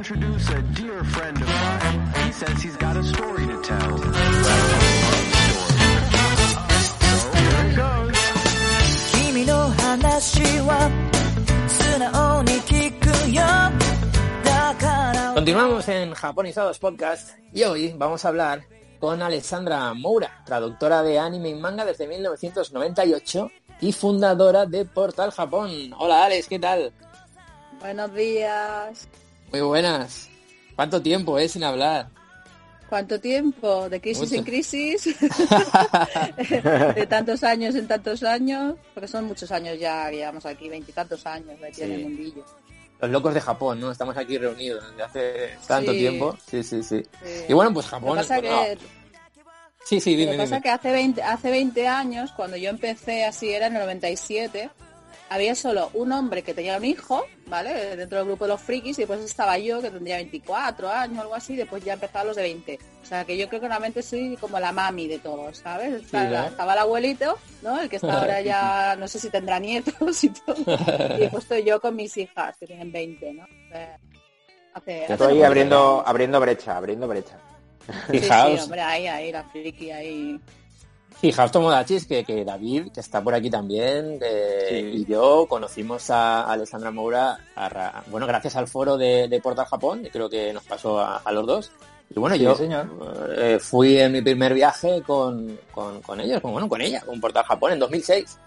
introduce a dear friend of mine. He says he's got a story to tell. So here it goes. 君の話は素直に聞くよだから Continuamos en Japonizados Podcast y hoy vamos a hablar con Alessandra Moura, traductora de anime y manga desde 1998 y fundadora de Portal Japón. Hola Alex, ¿qué tal? Buenos días. Muy buenas. ¿Cuánto tiempo, eh, sin hablar? ¿Cuánto tiempo? ¿De crisis Mucho. en crisis? ¿De tantos años en tantos años? Porque son muchos años ya, llevamos aquí, veintitantos años metidos en Sí. el mundillo. Los locos de Japón, ¿no? Estamos aquí reunidos desde hace tanto Sí. tiempo. Sí, sí, sí. Sí. Y bueno, pues Lo Japón... pasa bueno, que, Sí, sí, lo dime, que pasa dime. que hace 20, hace 20 años, cuando yo empecé así, era en el 97, había solo un hombre que tenía un hijo, ¿vale? Dentro del grupo de los frikis, y después estaba yo, que tendría 24 años, algo así, y después ya empezaban los de 20. O sea, que yo creo que realmente soy como la mami de todos, ¿sabes? Estaba el abuelito, ¿no? El que está ahora ya, no sé si tendrá nietos y todo. Y después estoy yo con mis hijas, que tienen 20, ¿no? Hace- hace Estoy abriendo, abriendo brecha, abriendo brecha. Sí, sí, hombre, ahí, ahí, la friki, ahí. Fijaos, Tomodachis, que, que David, que está por aquí también, eh, Sí. y yo conocimos a Alessandra Moura, a ra- bueno, gracias al foro de, de Portal Japón, creo que nos pasó a, a los dos. Y bueno, Sí, yo señor. eh, fui en mi primer viaje con, con, con ellos, con, bueno, con ella, con Portal Japón en 2006.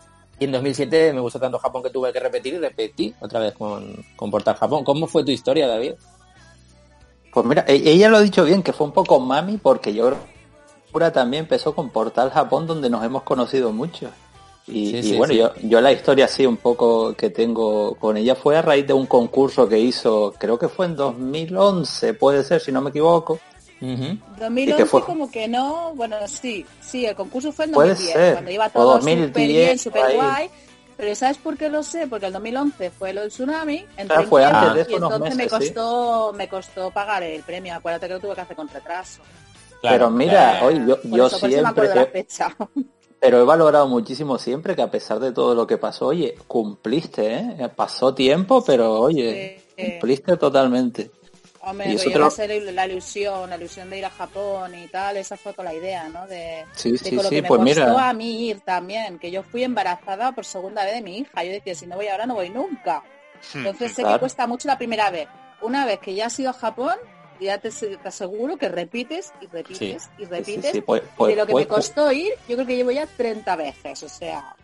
Y en 2007 me gustó tanto Japón que tuve que repetir y repetí otra vez con, con Portal Japón. ¿Cómo fue tu historia, David? Pues mira, e- ella lo ha dicho bien, que fue un poco mami, porque yo Pura también empezó con Portal Japón, donde nos hemos conocido mucho. Y, Sí, y sí, bueno, sí. Yo, yo la historia así un poco que tengo con ella fue a raíz de un concurso que hizo, creo que fue en 2011, puede ser, si no me equivoco. Ujú. 2011 fue? como que no, bueno, sí, sí, el concurso fue en Puede 2010, ser, cuando iba todo 2010, súper bien, súper ahí. guay. Pero ¿sabes por qué lo sé? Porque el 2011 fue lo del tsunami, entré Ah, en fue quiebra antes de y entonces me sí. costó me costó pagar el premio. Acuérdate que lo tuve que hacer con retraso. Pero mira, eh, hoy yo, yo eso, siempre, he- pero he valorado muchísimo siempre que a pesar de todo lo que pasó, oye, cumpliste, ¿eh? Pasó tiempo, pero oye, Sí. cumpliste totalmente. Hombre, Y eso yo te lo- la ilusión, la ilusión de ir a Japón y tal, esa fue con la idea, ¿no? De, Sí, de sí, con lo sí, que me pues costó mira. a mí ir también, que yo fui embarazada por segunda vez de mi hija. Yo decía, si no voy ahora, no voy nunca. Entonces sé Claro. que cuesta mucho la primera vez. Una vez que ya has ido a Japón, ya te, te aseguro que repites y repites y Sí, sí, repites. sí, pues- y pues- de lo que pues- me costó ir, yo creo que llevo ya 30 veces, o sea,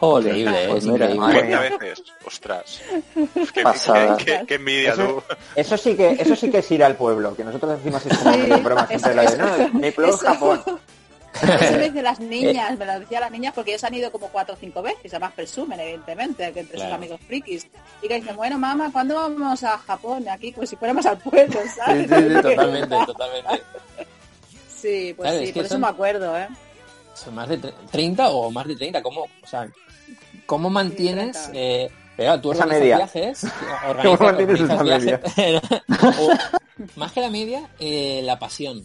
Joder, Increíble, pues es mira, increíble. madre 30 mía. veces. Ostras. Qué, Pasada. qué- qué- qué envidia Eso, tú. eso sí que, eso sí que es ir al pueblo, que nosotros decimos es como Sí, medio broma siempre eso- lo de, no, mi pueblo es eso- Japón. Eso me dicen las niñas, me lo decían las niñas porque ellos han ido como cuatro o cinco veces, además presumen, evidentemente, que entre Claro. sus amigos frikis. Y que dicen, bueno, mamá, ¿cuándo vamos a Japón? Aquí, pues si fuéramos al pueblo, ¿sabes? sí, sí, totalmente, totalmente. Sí, pues Claro, sí, es que por eso son- me acuerdo, ¿eh? Son más de tre- 30 o más de 30. ¿Cómo, o sea, ¿cómo mantienes... 30. eh, pero tú Esa organizas media. viajes, organizas- ¿Cómo mantienes esa organizas viajes, o, más que la media, eh, la pasión.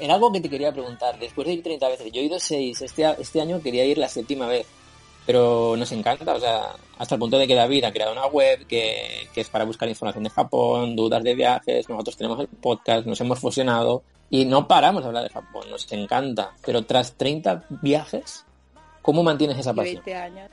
Era algo que te quería preguntar. Después de ir 30 veces, yo he ido 6. Este, este año quería ir la séptima vez. Pero nos encanta, o sea, hasta el punto de que David ha creado una web que, que es para buscar información de Japón, dudas de viajes, nosotros tenemos el podcast, nos hemos fusionado y no paramos de hablar de Japón, nos encanta. Pero tras 30 viajes, ¿cómo mantienes esa pasión? 20 años.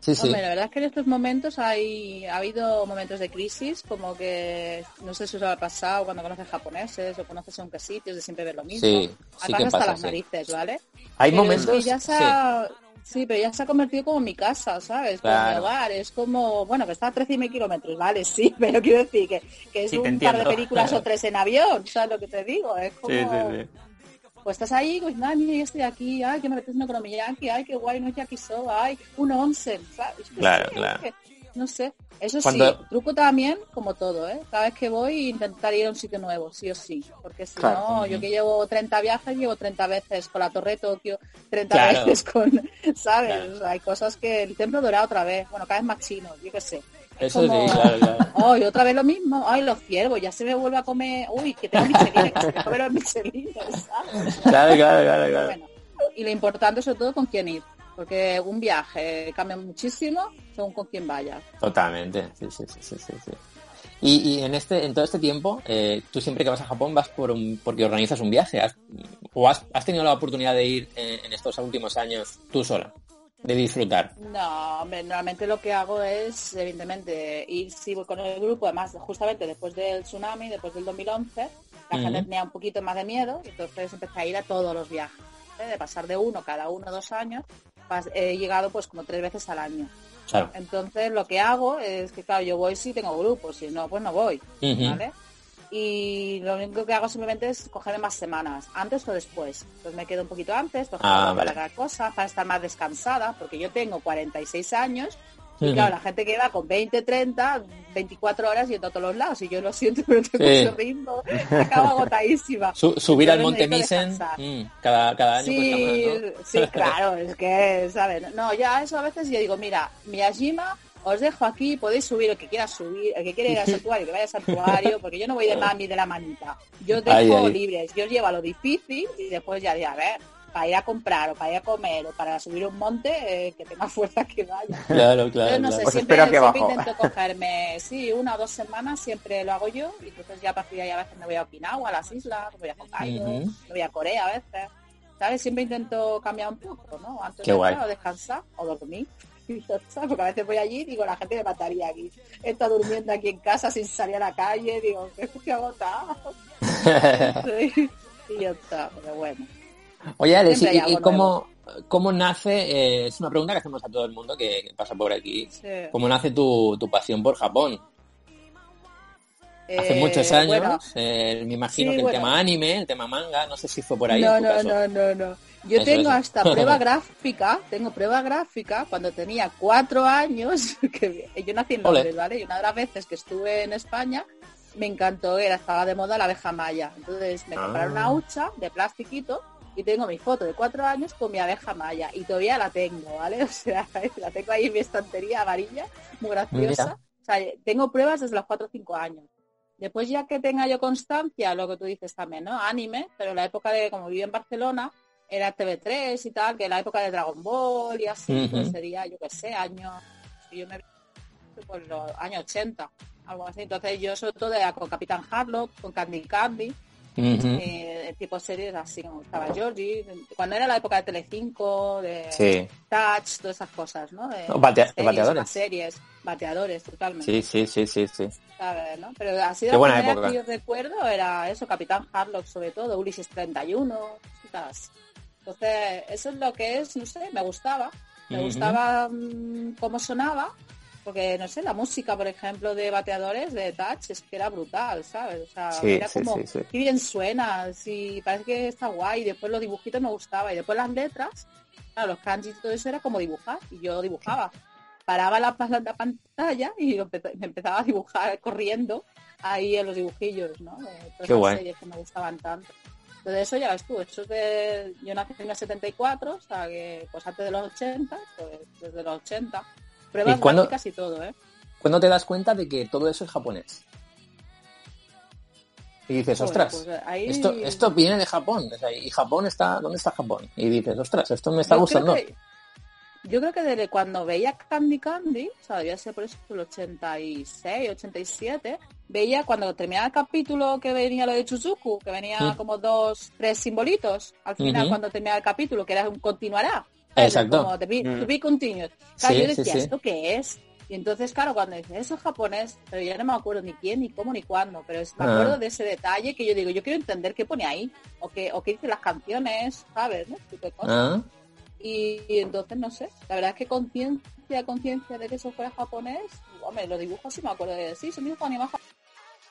Sí, sí. Hombre, la verdad es que en estos momentos hay, ha habido momentos de crisis, como que no sé si os ha pasado cuando conoces japoneses o conoces a un sitios de siempre ver lo mismo. Sí, sí Acá que hasta pasa, las sí. narices, ¿vale? Hay Pero momentos... Es que ya se sí. ha- sí. pero ya se ha convertido como mi casa, ¿sabes? Como Claro. mi hogar. Es como, bueno, que está a 13.000 kilómetros, ¿vale? Sí, pero quiero decir que, que es un par de películas o tres en avión, ¿sabes lo que te digo? Es como... Pues estás ahí, pues nada, mira, yo estoy aquí, ay, que me apetece una economiyaki, ay, qué guay, no es yakisoba, ay, un onsen, ¿sabes? Qué Claro, claro. no sé. Eso Cuando- sí, truco también, como todo, ¿eh? Cada vez que voy, intentar ir a un sitio nuevo, sí o sí. Porque si Claro. no, yo que llevo 30 viajes, llevo 30 veces con la Torre de Tokio, 30 Claro. veces con, ¿sabes? Claro. O sea, hay cosas que el templo dorado otra vez, bueno, cada vez más chino, yo qué sé. Es Eso como, sí, claro, claro. Ay, otra vez lo mismo. Ay, los ciervos, ya se me vuelve a comer. Uy, que tengo michelines, que se me comen los michelines, ¿sabes? Claro, claro, claro, claro. Bueno, y lo importante sobre todo con quién ir, porque un viaje cambia muchísimo según con quién vaya. Totalmente, sí, sí, sí, sí, sí, sí. Y, y en este, en todo este tiempo, eh, tú siempre que vas a Japón vas por un, porque organizas un viaje, has- o has, has tenido la oportunidad de ir en, en estos últimos años tú sola, de disfrutar. No, hombre, normalmente lo que hago es, evidentemente, ir si voy con el grupo, además, justamente después del tsunami, después del 2011, la gente tenía un poquito más de miedo, y entonces empecé a ir a todos los viajes, ¿eh? de pasar de uno cada uno o dos años, he llegado pues como tres veces al año. Claro. Entonces lo que hago es que, claro, yo voy si tengo grupos, si no, pues no voy. ¿vale? Y lo único que hago simplemente es cogerme más semanas, antes o después. Pues me quedo un poquito antes, pues Ah, para vale. cosas, para estar más descansada, porque yo tengo 46 años y Ujú. claro, la gente que va con 20, 30, 24 horas yendo a todos los lados y yo lo siento, pero tengo Sí. ese ritmo, acabo agotadísima. Su- subir al Entonces Monte Misen mm, cada, cada año Sí, cuesta más, ¿no? sí, claro, es que, ¿sabes? No, ya eso a veces yo digo, mira, Miyajima, os dejo aquí, podéis subir el que quiera subir, el que quiera ir al santuario, que vaya al santuario, porque yo no voy de mami de la manita. Yo os dejo libres, yo os llevo a lo difícil y después ya de a ver, para ir a comprar o para ir a comer o para subir un monte, eh, que tenga fuerza que vaya. Claro, claro. Yo no claro. sé, Pues siempre, siempre abajo. intento cogerme, sí, una o dos semanas siempre lo hago yo y entonces ya a partir de ahí a veces me voy a Okinawa, a las islas, me voy a Hokkaido, me voy a Corea a veces. ¿Sabes? Siempre intento cambiar un poco, ¿no? Antes Qué de guay. descansar o dormir. Está, Porque a veces voy allí y digo, la gente me mataría aquí. Estado durmiendo aquí en casa sin salir a la calle, digo, que estoy agotado. Sí. y ya está, pero bueno. Oye, Alex, ¿y, y cómo, cómo nace? eh, es una pregunta que hacemos a todo el mundo que, que pasa por aquí. Sí. ¿Cómo nace tu, tu pasión por Japón? Hace Eh, muchos años, bueno, eh, me imagino sí, que el bueno. tema anime, el tema manga, no sé si fue por ahí. No, en tu no, caso. no, no, no. Yo Eso, tengo eso. hasta prueba gráfica, tengo prueba gráfica cuando tenía cuatro años, que yo nací en. Londres, ¿vale? Y una de las veces que estuve en España me encantó, era, estaba de moda la abeja maya. Entonces me compraron Ah. una hucha de plastiquito y tengo mi foto de cuatro años con mi abeja maya y todavía la tengo, ¿vale? O sea, la tengo ahí en mi estantería amarilla, muy graciosa. O sea, tengo pruebas desde los cuatro o cinco años. Después ya que tenga yo constancia, lo que tú dices también, ¿no? Anime, pero la época de, como viví en Barcelona, era TV3 y tal, que la época de Dragon Ball y así, pues sería, yo qué sé, años, yo me pues los años 80, algo así. Entonces yo sobre todo era con Capitán Harlock, con Candy Candy, eh, tipo series así como estaba Georgie, cuando era la época de Telecinco, de Sí, Touch, todas esas cosas, ¿no? De, No, batea- series, bateadores. series, bateadores, totalmente. sí, sí, sí, sí, sí. ¿sabes, no? Pero así de la buena primera época. que yo recuerdo era eso, Capitán Harlock sobre todo, Ulises 31, cositas. Entonces, eso es lo que es, no sé, me gustaba. Me gustaba mm, cómo sonaba, porque, no sé, la música, por ejemplo, de bateadores, de touch, es que era brutal, ¿sabes? O sea, Sí, era sí, como, sí, qué bien suena, sí, parece que está guay. Y después los dibujitos me gustaba. Y después las letras, claro, los kanji y todo eso era como dibujar. Y yo dibujaba. Paraba la, la- la pantalla y empe- me empezaba a dibujar corriendo ahí en los dibujillos, ¿no? Todas Qué guay. series que me gustaban tanto. Entonces eso ya ves tú, eso es de... Yo nací en el 74, o sea que pues antes de los 80, pues desde los 80. Pruebas ¿Y cuándo- y todo, ¿eh? ¿Cuándo te das cuenta de que todo eso es japonés? Y dices, ostras, pues, ahí- esto, esto viene de Japón. O sea, ¿Y Japón está? ¿Dónde está Japón? Y dices, ostras, esto me está Yo creo gustando. que- yo creo que desde cuando veía Candy Candy, o sea, debía ser por eso el 86, 87, veía cuando terminaba el capítulo que venía lo de Chuzuku, que venía Mm. como dos, tres simbolitos, al final cuando terminaba el capítulo, que era un continuará. Exacto. Como to be, Mm. to be continued. Claro, Sí, yo decía, sí. ¿esto qué es? Y entonces, claro, cuando dice eso es japonés, pero ya no me acuerdo ni quién, ni cómo, ni cuándo, pero es- me Ah. acuerdo de ese detalle que yo digo, yo quiero entender qué pone ahí, o qué, o qué dicen las canciones, ¿sabes? ¿no? Ese tipo de cosas. Ah, Y, y entonces, no sé, la verdad es que conciencia, conciencia de que eso fuera japonés, hombre, los dibujos sí me acuerdo de sí, son dibujos animados,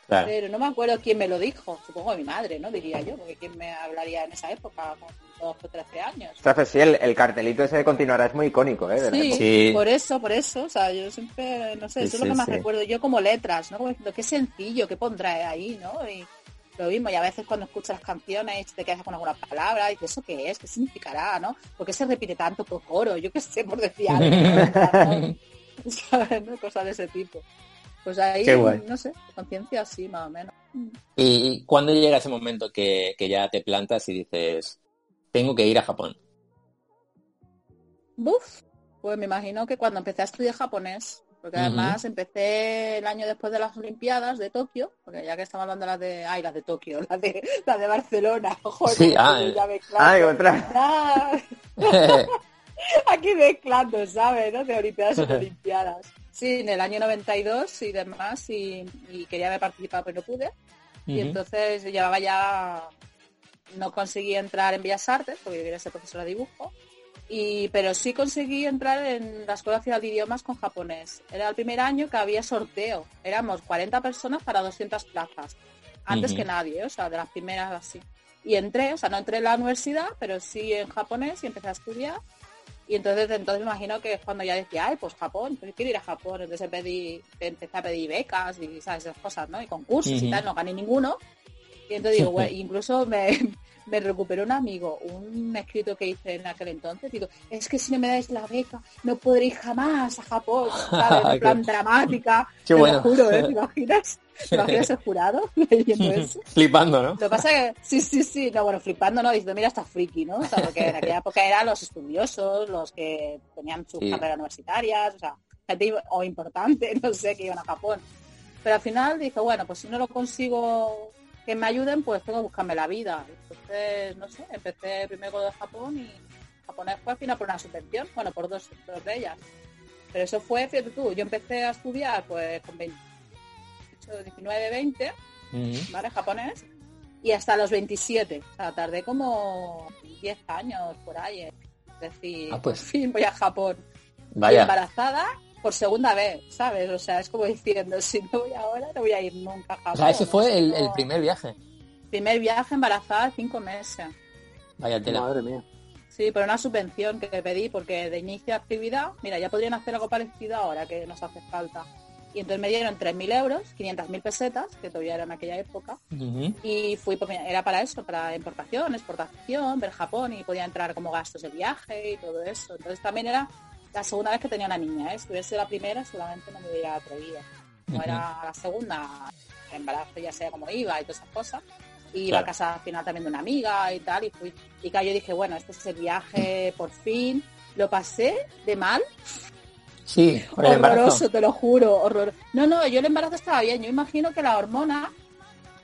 claro. pero no me acuerdo quién me lo dijo, supongo mi madre, ¿no? Diría yo, porque quién me hablaría en esa época, con 12 o 13 años. Ostras, pues sí, el, el cartelito ese de continuará es muy icónico, ¿eh? Sí. Sí. por eso, por eso, o sea, yo siempre, no sé, Sí, eso es lo que más sí. recuerdo yo como letras, ¿no? Como diciendo, qué sencillo, qué pondrá ahí, ¿no? Y lo mismo, y a veces cuando escuchas las canciones te quedas con alguna palabra y dices, ¿eso qué es? ¿Qué significará, no? ¿Por qué se repite tanto por coro? Yo qué sé, por decir algo, ¿no? ¿Sabes, no? Cosas de ese tipo. Pues ahí, no sé, conciencia así, más o menos. ¿Y cuándo llega ese momento que, que ya te plantas y dices, tengo que ir a Japón? Buf, pues me imagino que cuando empecé a estudiar japonés, Porque además empecé el año después de las Olimpiadas de Tokio, porque ya que estamos hablando de las de, ay, las de Tokio, las de, las de Barcelona, joder, Sí, ah, ya eh. Ay, otra. Ah, aquí mezclando, ¿sabes? ¿no? De Olimpiadas y Olimpiadas. Sí, en el año 92 y demás, y, y quería haber participado, pero no pude. Y entonces llevaba ya, no conseguí entrar en Bellas Artes, porque yo quería ser profesora de dibujo, y, pero sí conseguí entrar en la Escuela Nacional de Idiomas con japonés. Era el primer año que había sorteo. Éramos 40 personas para 200 plazas. Antes que nadie, o sea, de las primeras así. Y entré, o sea, no entré en la universidad, pero sí en japonés y empecé a estudiar. Y entonces, entonces me imagino que es cuando ya decía, ay, pues Japón, pues quiero ir a Japón. Entonces pedí, empecé a pedir becas y ¿sabes? esas cosas, ¿no? Y concursos y tal, no gané ninguno. Y entonces digo, bueno, incluso me, me recuperó un amigo, un escrito que hice en aquel entonces. Digo, es que si no me dais la beca, no podré ir jamás a Japón, ¿sabes? En plan dramática. qué Te bueno. lo juro, ¿eh? ¿Te imaginas? ¿Te imaginas el jurado leyendo eso? Flipando, ¿no? Lo que pasa que, sí, sí, sí, no, bueno, flipando, ¿no? Diciendo, mira, está friki, ¿no? O sea, porque en aquella época eran los estudiosos, los que tenían sus Sí. carreras universitarias, o sea, gente o importante, no sé, que iban a Japón. Pero al final dije, bueno, pues si no lo consigo que me ayuden, pues tengo que buscarme la vida. Entonces, no sé, empecé primero con Japón y japonés fue al final por una subvención, bueno, por dos, dos de ellas. Pero eso fue, fíjate tú, yo empecé a estudiar pues con 28, 19, 20 Ujú. ¿vale? Japonés. Y hasta los 27. O sea, tardé como 10 años por ahí. en decir, Ah, pues. por fin voy a Japón. Y Vaya. embarazada por segunda vez, ¿sabes? O sea, es como diciendo, si no voy ahora, no voy a ir nunca a Japón. O sea, ese fue el, primer viaje. primer viaje embarazada, cinco meses. Vaya tela. Madre mía. Sí, por una subvención que pedí, porque de inicio de actividad, mira, ya podrían hacer algo parecido ahora que nos hace falta. Y entonces me dieron 3.000 euros, 500.000 pesetas, que todavía era en aquella época, y fui pues, era para eso para importación exportación ver Japón y podía entrar como gastos de viaje y todo eso entonces también era la segunda vez que tenía una niña ¿eh? si hubiese sido la primera solamente no me hubiera atrevido Ujú. era la segunda el embarazo ya sea como iba y todas esas cosas y iba a casa al final también de una amiga y tal y fui y claro, yo dije bueno este es el viaje por fin lo pasé de mal Sí, el horroroso, te lo juro, horror. No, no, yo el embarazo estaba bien. Yo imagino que las hormonas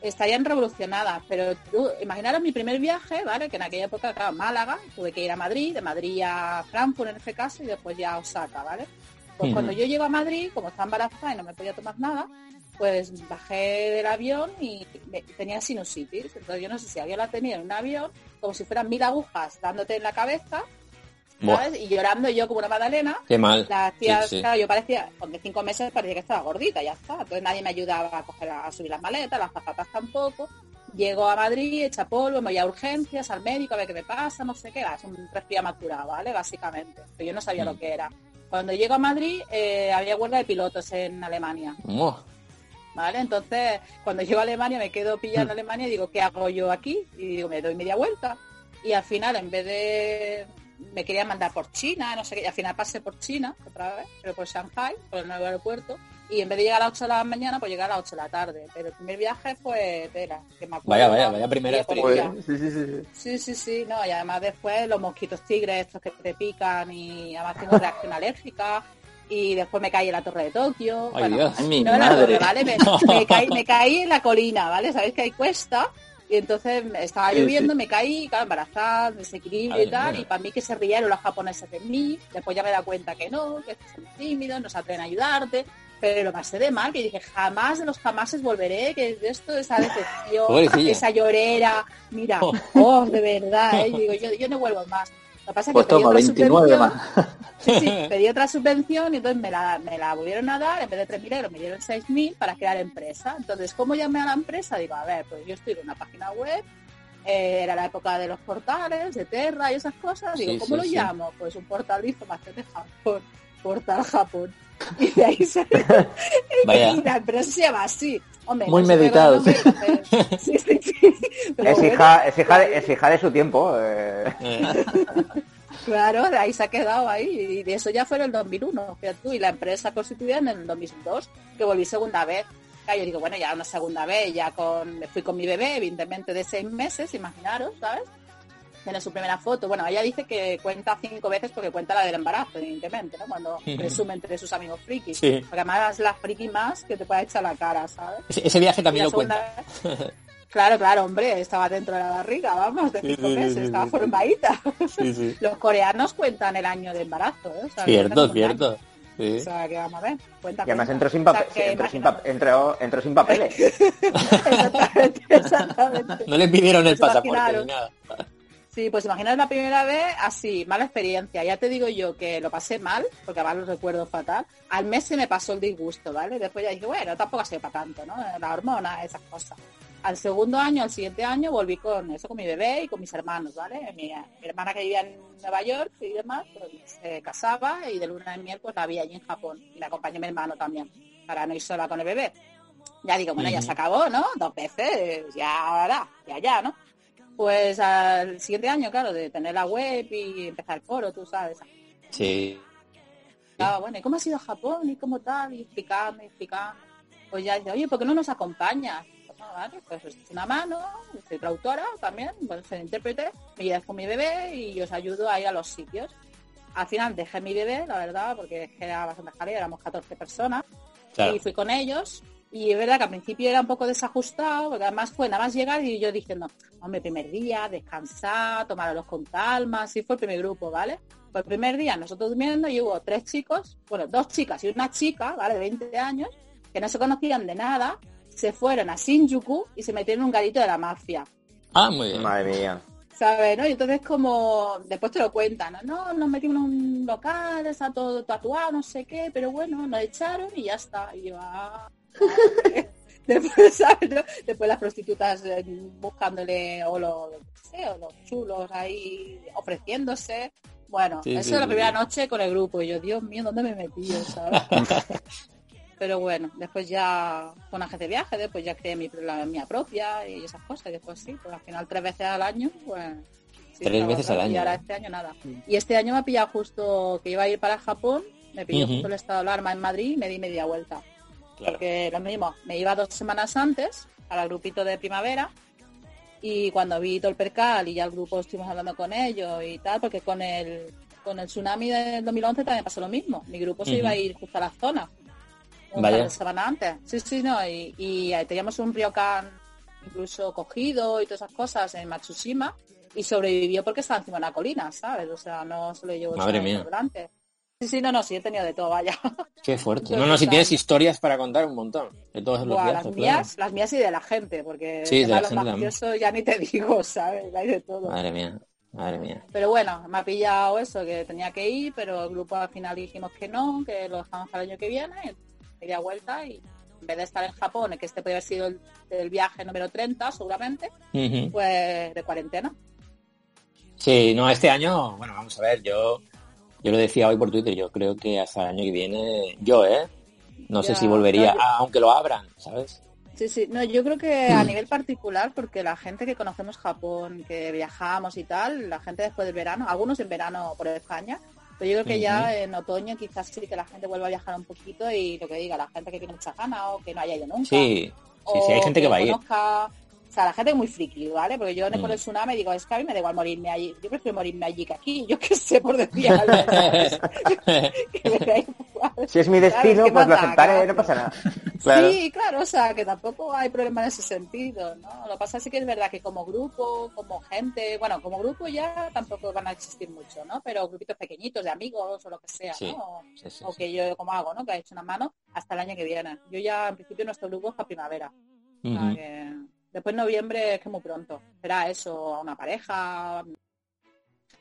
estarían revolucionadas, pero tú, imaginaros mi primer viaje, ¿vale? Que en aquella época, claro, Málaga, tuve que ir a Madrid, de Madrid a Frankfurt en este caso, y después ya a Osaka, ¿vale? Pues cuando yo llego a Madrid, como estaba embarazada y no me podía tomar nada, pues bajé del avión y me- tenía sinusitis. Entonces yo no sé si alguien la tenía en un avión, como si fueran mil agujas dándote en la cabeza, ¿sabes? Y llorando yo como una magdalena. qué mal. Las tías, Sí, sí. claro, yo parecía, con de cinco meses parecía que estaba gordita, ya está. Entonces nadie me ayudaba a coger, a subir las maletas, las zapatas tampoco. Llego a Madrid, echa polvo, me voy a urgencias, al médico, a ver qué me pasa, no sé qué. Es un resfriado maturado, ¿vale? Básicamente. Pero yo no sabía Mm. lo que era. Cuando llego a Madrid, eh, había huelga de pilotos en Alemania. ¿vale? Entonces, cuando llego a Alemania, me quedo pillada en Alemania y digo, ¿qué hago yo aquí? Y digo, me doy media vuelta. Y al final, en vez de... Me querían mandar por China, no sé qué, y al final pasé por China otra vez, pero por Shanghai, por el nuevo aeropuerto, y en vez de llegar a las 8 de la mañana, pues llegar a las 8 de la tarde. Pero el primer viaje fue, espera, que me acuerdo. Vaya, vaya, vaya primera experiencia. Pues, sí, sí, sí. Sí, sí, sí, no, y además después los mosquitos tigres, estos que te pican, y además tengo reacción alérgica, y después me caí en la torre de Tokio. Ay, bueno, Dios. Mi no en la madre. torre, ¿vale? Me, me caí, me caí en la colina, ¿vale? Sabéis que hay cuesta. Y entonces estaba Sí, lloviendo, me caí, claro, embarazada, desequilibrio y tal. Y para mí que se rieron los japoneses de mí. Después ya me da cuenta que no, que son tímidos, no se atreven a ayudarte. Pero lo pasé de mal, que dije, jamás de los jamases volveré, que de esto, esa decepción, esa llorera. Mira, Oh. oh, de verdad, ¿eh? Digo, yo, yo no vuelvo más. Lo que pasa es Pues que pedí toma, otra 29 subvención. más. Sí, sí, pedí otra subvención y entonces me la, me la volvieron a dar, en vez de 3.000 euros me dieron 6.000 para crear empresa. Entonces, ¿cómo llamé a la empresa? Digo, a ver, pues yo estoy en una página web, eh, era la época de los portales, de Terra y esas cosas. Digo, Sí, ¿cómo sí, lo llamo? Pues un portal de información de Japón, portal Japón. Y de ahí salió Vaya. y la empresa se llama así. Hombre, Muy no meditado, Sí, sí, sí. Pero Es hija, es, hija de, es hija de su tiempo. eh. Claro, de ahí se ha quedado ahí. Y de eso ya fue en el 2001, fíjate tú. Y la empresa constituida en el 2002, que volví segunda vez. Yo digo, bueno, ya una segunda vez, ya con, me fui con mi bebé, evidentemente de seis meses, imaginaros, ¿sabes? Tiene su primera foto. Bueno, ella dice que cuenta cinco veces porque cuenta la del embarazo, evidentemente, ¿no? Cuando presume entre sus amigos frikis. Sí. Porque además es la friki más que te puede echar la cara, ¿sabes? Ese, ese viaje también lo cuenta. Claro, claro, hombre, estaba dentro de la barriga, vamos, de cinco sí, meses, sí, estaba sí. formadita. Sí, sí. Los coreanos cuentan el año de embarazo, ¿eh? O sea, Cierto, cierto. Sí. O sea, que vamos a ver, cuenta, Y además entró sin, O sea, entró, sin entró, entró sin papeles. exactamente, exactamente. No le pidieron el pasaporte ni nada. Sí, pues imaginaos la primera vez así, mala experiencia. Ya te digo yo que lo pasé mal, porque además lo recuerdo fatal. Al mes se me pasó el disgusto, ¿vale? Después ya dije, bueno, tampoco ha sido para tanto, ¿no? La hormona, esas cosas. Al segundo año, al siguiente año, volví con eso, con mi bebé y con mis hermanos, ¿vale? Mi, mi hermana que vivía en Nueva York y demás, pues se casaba y de luna de miel pues la vi allí en Japón. Y me acompañó mi hermano también, para no ir sola con el bebé. Ya digo, bueno, ya se acabó, ¿no? Dos veces, ya ahora, ya ya, ¿no? Pues al siguiente año, claro, de tener la web y empezar el foro, tú sabes. Sí. Ah, bueno, ¿y cómo ha sido Japón? ¿Y cómo tal? Y explicarme, explicarme. Pues ya dice, oye, ¿por qué no nos acompañas? Pues, no, vale, pues echo una mano, soy traductora también, bueno, soy intérprete, me llevas con mi bebé y os ayudo a ir a los sitios. Al final dejé mi bebé, la verdad, porque es que era bastante jaleo, éramos 14 personas, Claro. y fui con ellos. Y es verdad que al principio era un poco desajustado, porque además fue nada más llegar y yo diciendo, hombre, primer día, descansar, tomárselos con calma, así fue el primer grupo, ¿vale? Pues el primer día nosotros durmiendo y hubo tres chicos, bueno, dos chicas y una chica, ¿vale? De 20 años, que no se conocían de nada, se fueron a Shinjuku y se metieron en un garito de la mafia. Ah, muy bien. Madre mía. ¿sabes? ¿no? Y entonces como, después te lo cuentan, ¿no? no, nos metimos en un local, está todo tatuado, no sé qué, pero bueno, nos echaron y ya está. Y yo, ah. Después, ¿sabes? no? Después las prostitutas eh, buscándole o los, yo qué sé, o los chulos ahí ofreciéndose. Bueno, Sí, eso sí, es la sí, primera sí. noche con el grupo. Y yo, Dios mío, ¿dónde me he metido? ¿sabes? Pero bueno, después ya con agencia de viaje, después ya creé mi, la mía propia y esas cosas. Y después sí, pues al final tres veces al año, pues... sí, Tres veces al vez. Y año, ahora este año nada. Y este año me ha pillado justo que iba a ir para Japón, me pilló justo el estado de alarma en Madrid y me di media vuelta. Claro. Porque lo mismo, me iba dos semanas antes para el grupito de primavera y cuando vi todo el percal y ya el grupo estuvimos hablando con ellos y tal, porque con el con el tsunami del 2011 también pasó lo mismo. Mi grupo se iba a ir justo a la zona un Vaya. par de semanas antes. Sí, sí, no, y, y teníamos un ryokan incluso cogido y todas esas cosas en Matsushima y sobrevivió porque estaba encima de una colina, ¿sabes? O sea, no se lo llevó Madre mía. delante. Sí, sí, no, no, sí, he tenido de todo, vaya. Qué fuerte. Entonces, No, no, si tienes historias para contar un montón. De todos los Buah, viajes, las claro. mías, las mías y de la gente, porque Sí, de la gente los mafiosos ya ni te digo, ¿sabes? Hay de todo. Madre mía, madre mía. Pero bueno, me ha pillado eso, que tenía que ir, pero el grupo al final dijimos que no, que lo dejamos para el año que viene, y media vuelta y en vez de estar en Japón, que este podría haber sido el, el viaje número 30 seguramente, pues de cuarentena. Sí, no, este año, bueno, vamos a ver, yo, yo lo decía hoy por Twitter, yo creo que hasta el año que viene, yo, ¿eh? No sé si volvería, no, yo- aunque lo abran, ¿sabes? Sí, sí, no, yo creo que a nivel particular, porque la gente que conocemos Japón, que viajamos y tal, la gente después del verano, algunos en verano por España, pero yo creo que ya en otoño quizás sí que la gente vuelva a viajar un poquito y lo que diga, la gente que tiene mucha ganas o que no haya ido nunca. Sí, sí, sí, hay gente que va a ir. conozca- o sea, la gente es muy friki, ¿vale? Porque yo Mm. con el tsunami digo, es que a mí me da igual morirme allí. Yo prefiero morirme allí que aquí. Yo qué sé, por decir algo. Si es mi destino, pues lo aceptaré, claro. no pasa nada. Claro. Sí, claro, o sea, que tampoco hay problema en ese sentido, ¿no? Lo que pasa es que es verdad que como grupo, como gente, bueno, como grupo ya tampoco van a existir mucho, ¿no? Pero grupitos pequeñitos de amigos o lo que sea, Sí, ¿no? O, sí, sí, o sí. que yo como hago, ¿no? Que ha hecho una mano hasta el año que viene. Yo ya, en principio, nuestro grupo es para primavera. O sea, Ujú. que después de noviembre es que muy pronto. Será eso, a una pareja,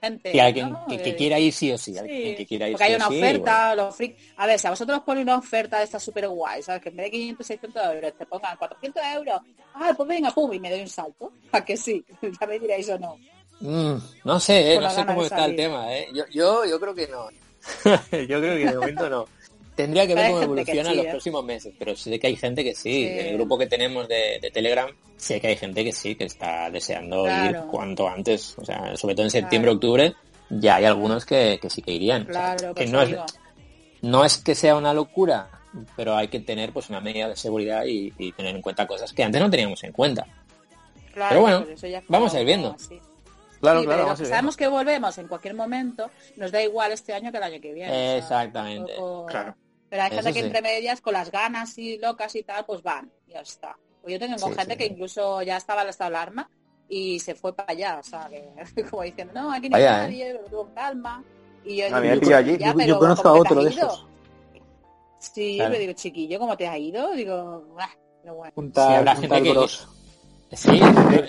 gente. Y alguien ¿no? que, que Eh, quiera ir sí o sí, Sí, alguien que quiera ir porque hay sí una sí, oferta, los freak... A ver, si a vosotros os ponen una oferta de esta súper guay, ¿sabes? Que en vez de 500, 600 euros te pongan 400 euros, ah, pues venga, pum, y me doy un salto. ¿A que sí? ya me diréis o no. Mm, no sé, eh, no sé cómo está el tema, ¿eh? Yo, yo, yo creo que no. yo creo que de momento no. Tendría que ver cómo evoluciona sí, los próximos meses, pero sé que hay gente que sí. Sí. En el grupo que tenemos de, de Telegram, sé que hay gente que sí, que está deseando ir Claro. cuanto antes. O sea, sobre todo en septiembre, octubre, ya hay algunos que, que sí que irían. O sea, Claro, que pues no es, no es que sea una locura, pero hay que tener pues una medida de seguridad y, y tener en cuenta cosas que antes no teníamos en cuenta. Claro, pero bueno, vamos a ir viendo. así. Claro, Sí, claro, pero vamos sabemos que volvemos en cualquier momento, nos da igual este año que el año que viene. o sea, Exactamente. Claro. Pero hay Eso gente que sí. entre medias con las ganas y locas y tal, pues van, ya está. Pues yo tengo con Sí, gente sí, que incluso ya estaba de alarma y se fue para allá, o sea, que, como diciendo, no, aquí no hay Vaya, ¿eh? nadie, con calma. Y yo, a mí me allí. "Ya, Yo- pero yo conozco a ¿cómo que te otro de has ido?". esos. Sí, Claro. pero digo, chiquillo, ¿cómo te has ido? Digo, pero bueno. Un Sí, habrá gente que- Bros. Sí,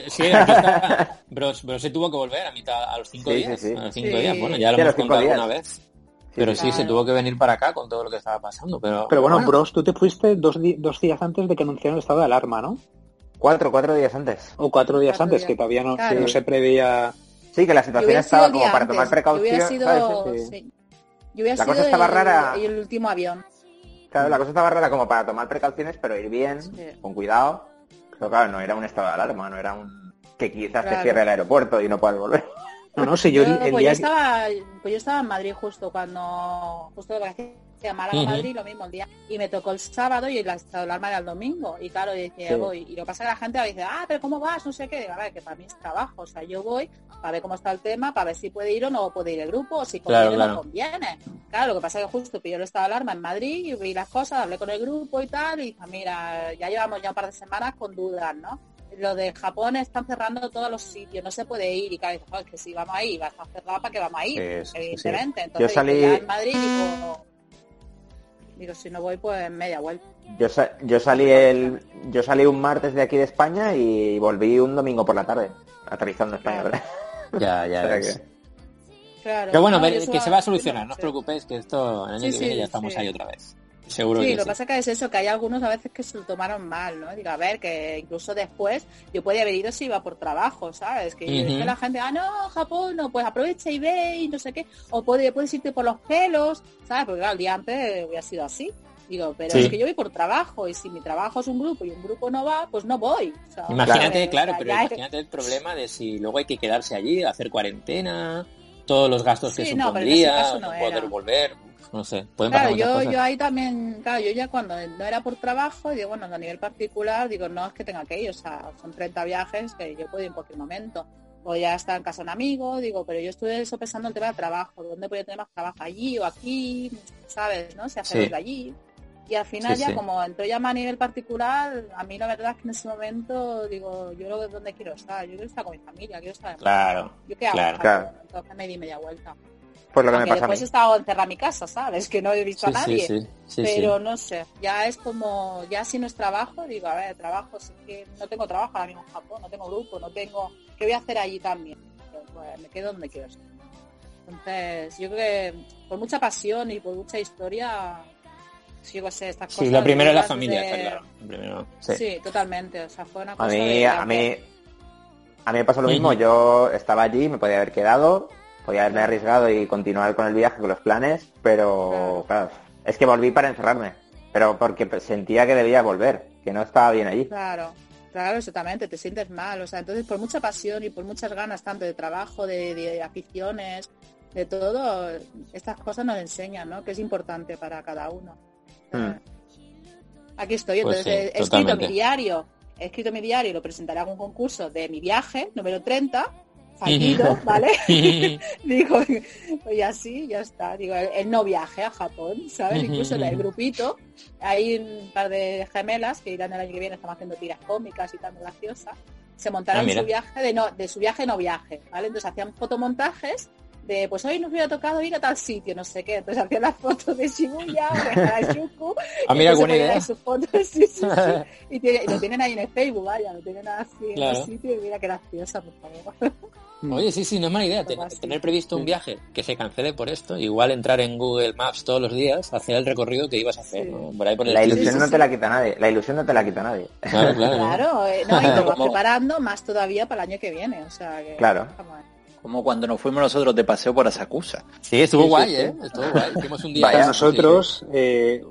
sí, aquí está. Bros, Bros se tuvo que volver a mitad, a los cinco Sí, días. sí, sí. A los cinco Sí. días, bueno, ya lo hemos contado días. alguna vez. Pero sí, se tuvo que venir para acá con todo lo que estaba pasando. Pero, Pero bueno, Bros, tú te fuiste dos, dos días antes de que anunciaran el estado de alarma, ¿no? Cuatro, cuatro días antes. O cuatro días Cuatro antes, días. que todavía no, Claro. no se preveía... Sí, que la situación sido estaba como para tomar antes, precaución. hubiera sido, ¿sabes? Sí. sí. Yo hubiera La cosa sido estaba el- rara. el último avión. Claro, la cosa estaba rara como para tomar precauciones, pero ir bien, Sí. con cuidado. Pero claro, no era un estado de alarma, no era un... Que quizás te Claro. cierre el aeropuerto y no puedas volver. No, no sé, yo el, pues, día... yo estaba, pues yo estaba en Madrid justo cuando, justo de vacaciones, a Málaga, Ujú. Madrid, lo mismo el día. Y me tocó el sábado y el estado de alarma era el domingo. Y claro, y decía, Sí. voy. Y lo que pasa que la gente dice, ah, pero ¿cómo vas? No sé qué. Digo, A ver, que para mí es trabajo. O sea, yo voy para ver cómo está el tema, para ver si puede ir o no puede ir el grupo, o si Claro, conviene o claro. no conviene. Claro, lo que pasa es que justo pilló el estado de alarma en Madrid y vi las cosas, hablé con el grupo y tal, y dije, mira, ya llevamos ya un par de semanas con dudas, ¿no? Lo de Japón están cerrando todos los sitios, no se puede ir, y claro, dices, "Joder, que si vamos ahí, va a estar cerrado para que vamos a ir, Sí, sí, sí. evidentemente. Entonces, Yo salí- ya en Madrid, digo, digo, si no voy, pues media vuelta. Yo, sa- yo salí el yo salí un martes de aquí de España y volví un domingo por la tarde, aterrizando en España, Claro. ¿verdad? ya, ya. Ves. que- Claro. Pero bueno, No, ver- yo que se va a solucionar, no os preocupéis, que esto el año Sí, que viene sí, ya estamos sí. ahí otra vez. Seguro Sí, que lo sí. que pasa es que es eso, que hay algunos a veces que se lo tomaron mal, ¿no? Digo, a ver, que incluso después yo podía haber ido si iba por trabajo, ¿sabes? Que, la gente, ah, no, Japón, no, pues aprovecha y ve y no sé qué, o puede, puedes irte por los pelos, ¿sabes? Porque claro, el día antes hubiera sido así. Digo, pero Sí. es que yo voy por trabajo y si mi trabajo es un grupo y un grupo no va, pues no voy. O sea, Imagínate, claro, pero imagínate el problema de si luego hay que quedarse allí, hacer cuarentena, todos los gastos que Sí, supondría, no, no poder volver, no sé, pueden Claro, pasar muchas yo, cosas. yo ahí también, claro, yo ya cuando no era por trabajo, digo, bueno, a nivel particular, digo, no es que tenga que ir, o sea, son 30 viajes que yo puedo ir en cualquier momento. Podría estar en casa un amigo, digo, pero yo estuve sopesando el tema de trabajo, ¿dónde podía tener más trabajo? Allí o aquí, ¿sabes? ¿No? Sí. de allí. Y al final Sí, ya, sí. como entró ya más a nivel particular, a mí la verdad es que en ese momento, digo, yo lo donde quiero estar, yo quiero estar con mi familia, quiero estar en Claro, Yo qué hago, claro. Claro. entonces me di media vuelta. Pues lo que me Aunque pasa a mí. después he estado encerrada en mi casa, ¿sabes? Que no he visto sí, a nadie. sí, sí, sí, pero sí. no sé, ya es como, ya si no es trabajo, digo, a ver, trabajo, es que no tengo trabajo ahora mismo en Japón, no tengo grupo, no tengo, ¿qué voy a hacer allí también? Pues me quedo donde quiero estar. Entonces, yo creo que por mucha pasión y por mucha historia, sí, yo qué sé, estas cosas. Sí, lo primero es la familia, está claro. Lo primero, sí. Sí. totalmente, o sea, fue una A cosa mí, de- a mí, a mí me pasó lo mismo. Yo estaba allí, me podía haber quedado, podía haberme arriesgado y continuar con el viaje, con los planes, pero claro, es que volví para encerrarme. Pero porque sentía que debía volver, que no estaba bien allí. Claro, claro, exactamente, te sientes mal, o sea, entonces por mucha pasión y por muchas ganas, tanto de trabajo, de, de aficiones, de todo, estas cosas nos enseñan, ¿no? Que es importante para cada uno. Mm. Aquí estoy, Pues entonces sí, he escrito totalmente. mi diario, he escrito mi diario y lo presentaré a un concurso de mi viaje, número 30, fallido, ¿vale? Digo, pues ya sí, ya está. Digo, el, el no viaje a Japón, ¿sabes? Incluso en el grupito, hay un par de gemelas que irán el año que viene, estamos haciendo tiras cómicas y tan graciosas. Se montaron Ah, su viaje de no, de su viaje no viaje, ¿vale? Entonces hacían fotomontajes de pues hoy nos hubiera tocado ir a tal sitio, no sé qué. Entonces hacían las fotos de Shibuya, de Harajuku, entonces buena ponían idea. sus fotos, sí, sí, sí. Y, tiene- y lo tienen ahí en el Facebook, vaya, lo tienen así en el sitio y mira qué graciosa, por favor. Oye, sí, sí, no es mala idea. tener previsto un viaje que se cancele por esto, igual entrar en Google Maps todos los días, hacer el recorrido que ibas a hacer, Sí. ¿no? Por ahí por el La ilusión sí, no sí. te la quita nadie. La ilusión no te la quita nadie. Claro, claro. ¿no? Claro, eh, no, y te vas Como- preparando más todavía para el año que viene, o sea que... Claro. Como cuando nos fuimos nosotros de paseo por Asakusa. Sí, estuvo guay, sí. ¿eh? Estuvo guay. Hicimos un día. Nosotros, eh,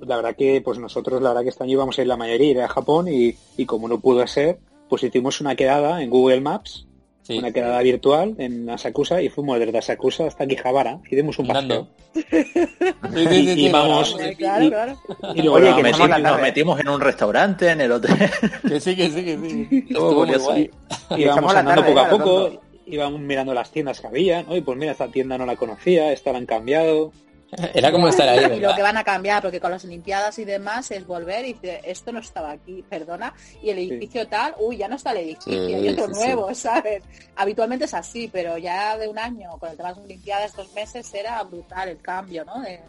la verdad que pues nosotros la verdad que este año íbamos a ir la mayoría ir a Japón y, y como no pudo ser, pues hicimos una quedada en Google Maps, sí. una quedada virtual en Asakusa y fuimos desde Asakusa hasta Akihabara y dimos un paseo. Sí, sí, sí, Y- y vamos- no, Claro, claro. Y luego Oye, nada, que nos, metimos, nos tarde. metimos en un restaurante, en el hotel. Que sí, que sí, que sí. Estuvo muy curioso. guay. íbamos Echamos la andando tarde, poco a poco iban mirando las tiendas que había, ¿no? Y pues mira, esta tienda no la conocía, esta la han cambiado. Era como estar ahí, y lo que van a cambiar, porque con las Olimpiadas y demás es volver y dice, esto no estaba aquí, perdona, y el edificio tal, uy, ya no está el edificio, Sí, hay otro sí, sí. nuevo, ¿sabes? Habitualmente es así, pero ya de un año, con el tema de las Olimpiadas, dos meses, era brutal el cambio, ¿no? De,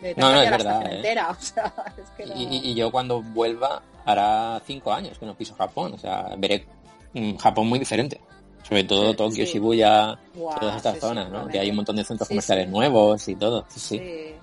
de No, no, es verdad, estación ¿eh? entera, o sea, es que no... Y, y- y yo cuando vuelva hará cinco años que no piso Japón, o sea, veré un Japón muy diferente. Sobre todo Sí, Tokio, sí. Shibuya, Guau, todas estas sí, zonas, ¿no? Que hay un montón de centros Sí, comerciales sí. nuevos y todo. Sí. Pero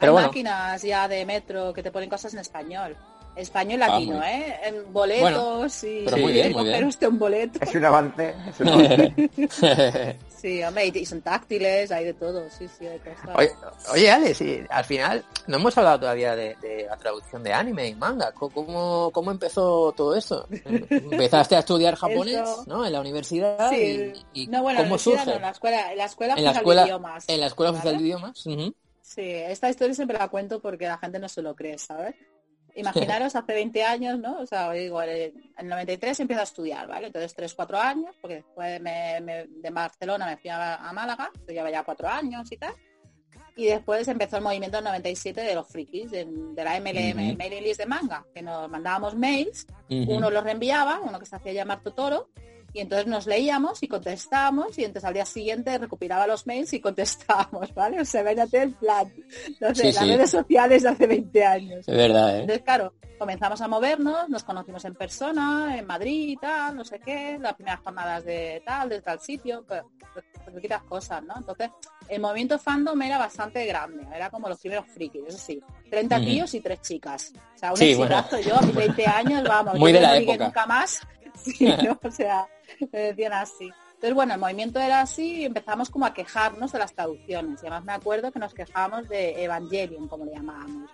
Hay bueno. máquinas ya de metro que te ponen cosas en español. Español Ah, latino, muy- ¿eh? En boletos y pero muy bien, muy coger bien. usted un boleto. Es un avance. Es un avance. Sí, hombre, y, son táctiles, hay de todo, sí, sí, hay cosas. Oye, oye, Ale, sí, al final no hemos hablado todavía de, de la traducción de anime y manga. ¿Cómo, cómo empezó todo eso? Empezaste a estudiar japonés, Eso. ¿no? En la universidad. Sí, y, y no, bueno, ¿Cómo surge? no, en la escuela, en la escuela en la escuela, de idiomas. en la escuela oficial de idiomas. ujú. Sí, esta historia siempre la cuento porque la gente no se lo cree, ¿sabes? Imaginaros hace 20 años, ¿no? O sea, digo, en el en el 93 empiezo a estudiar, ¿vale? Entonces 3, 4 años, porque después me- me- de Barcelona me fui a, a Málaga, estudiaba ya 4 años y tal. Y después empezó el movimiento del 97 de los frikis, de, de la MLM, mailing list de manga, que nos mandábamos mails, uno los reenviaba, uno que se hacía llamar Totoro, y entonces nos leíamos y contestábamos, y entonces al día siguiente recopilaba los mails y contestábamos, ¿vale? O sea, imagínate el plan. Entonces, Sí, las sí. redes sociales de hace 20 años. Es verdad, ¿eh? Entonces, claro, comenzamos a movernos, nos conocimos en persona, en Madrid y tal, no sé qué, las primeras jornadas de tal, de tal sitio, pues, pues, poquitas cosas, ¿no? Entonces, el movimiento fandom era bastante grande, era como los primeros frikis, eso sí, 30 Ujú. tíos y tres chicas. O sea, un Sí, bueno. yo a mis 20 años, vamos, Muy yo de no la época. nunca más, sí, ¿no? o sea, me decían así. Entonces, bueno, el movimiento era así y empezamos como a quejarnos de las traducciones. Y además me acuerdo que nos quejábamos de Evangelion, como le llamábamos.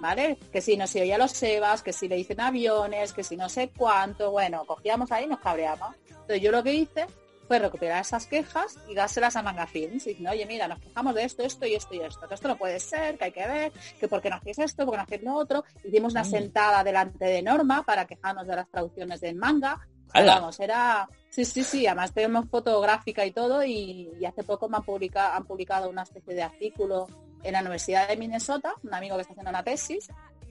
¿vale? Que si no se oía los sebas, que si le dicen aviones, que si no sé cuánto, bueno, cogíamos ahí y nos cabreamos. Entonces yo lo que hice fue recuperar esas quejas y dárselas a Manga Films. Y diciendo, oye, mira, nos quejamos de esto, esto y esto y esto. Que esto no puede ser, que hay que ver, que por qué no hacéis esto, por qué no hacéis lo otro. Hicimos una Mm. sentada delante de Norma para quejarnos de las traducciones del manga. ¡Hala! Vamos, era... Sí, sí, sí, además tenemos fotográfica y todo y, y hace poco me han publicado, han publicado una especie de artículo en la Universidad de Minnesota, un amigo que está haciendo una tesis,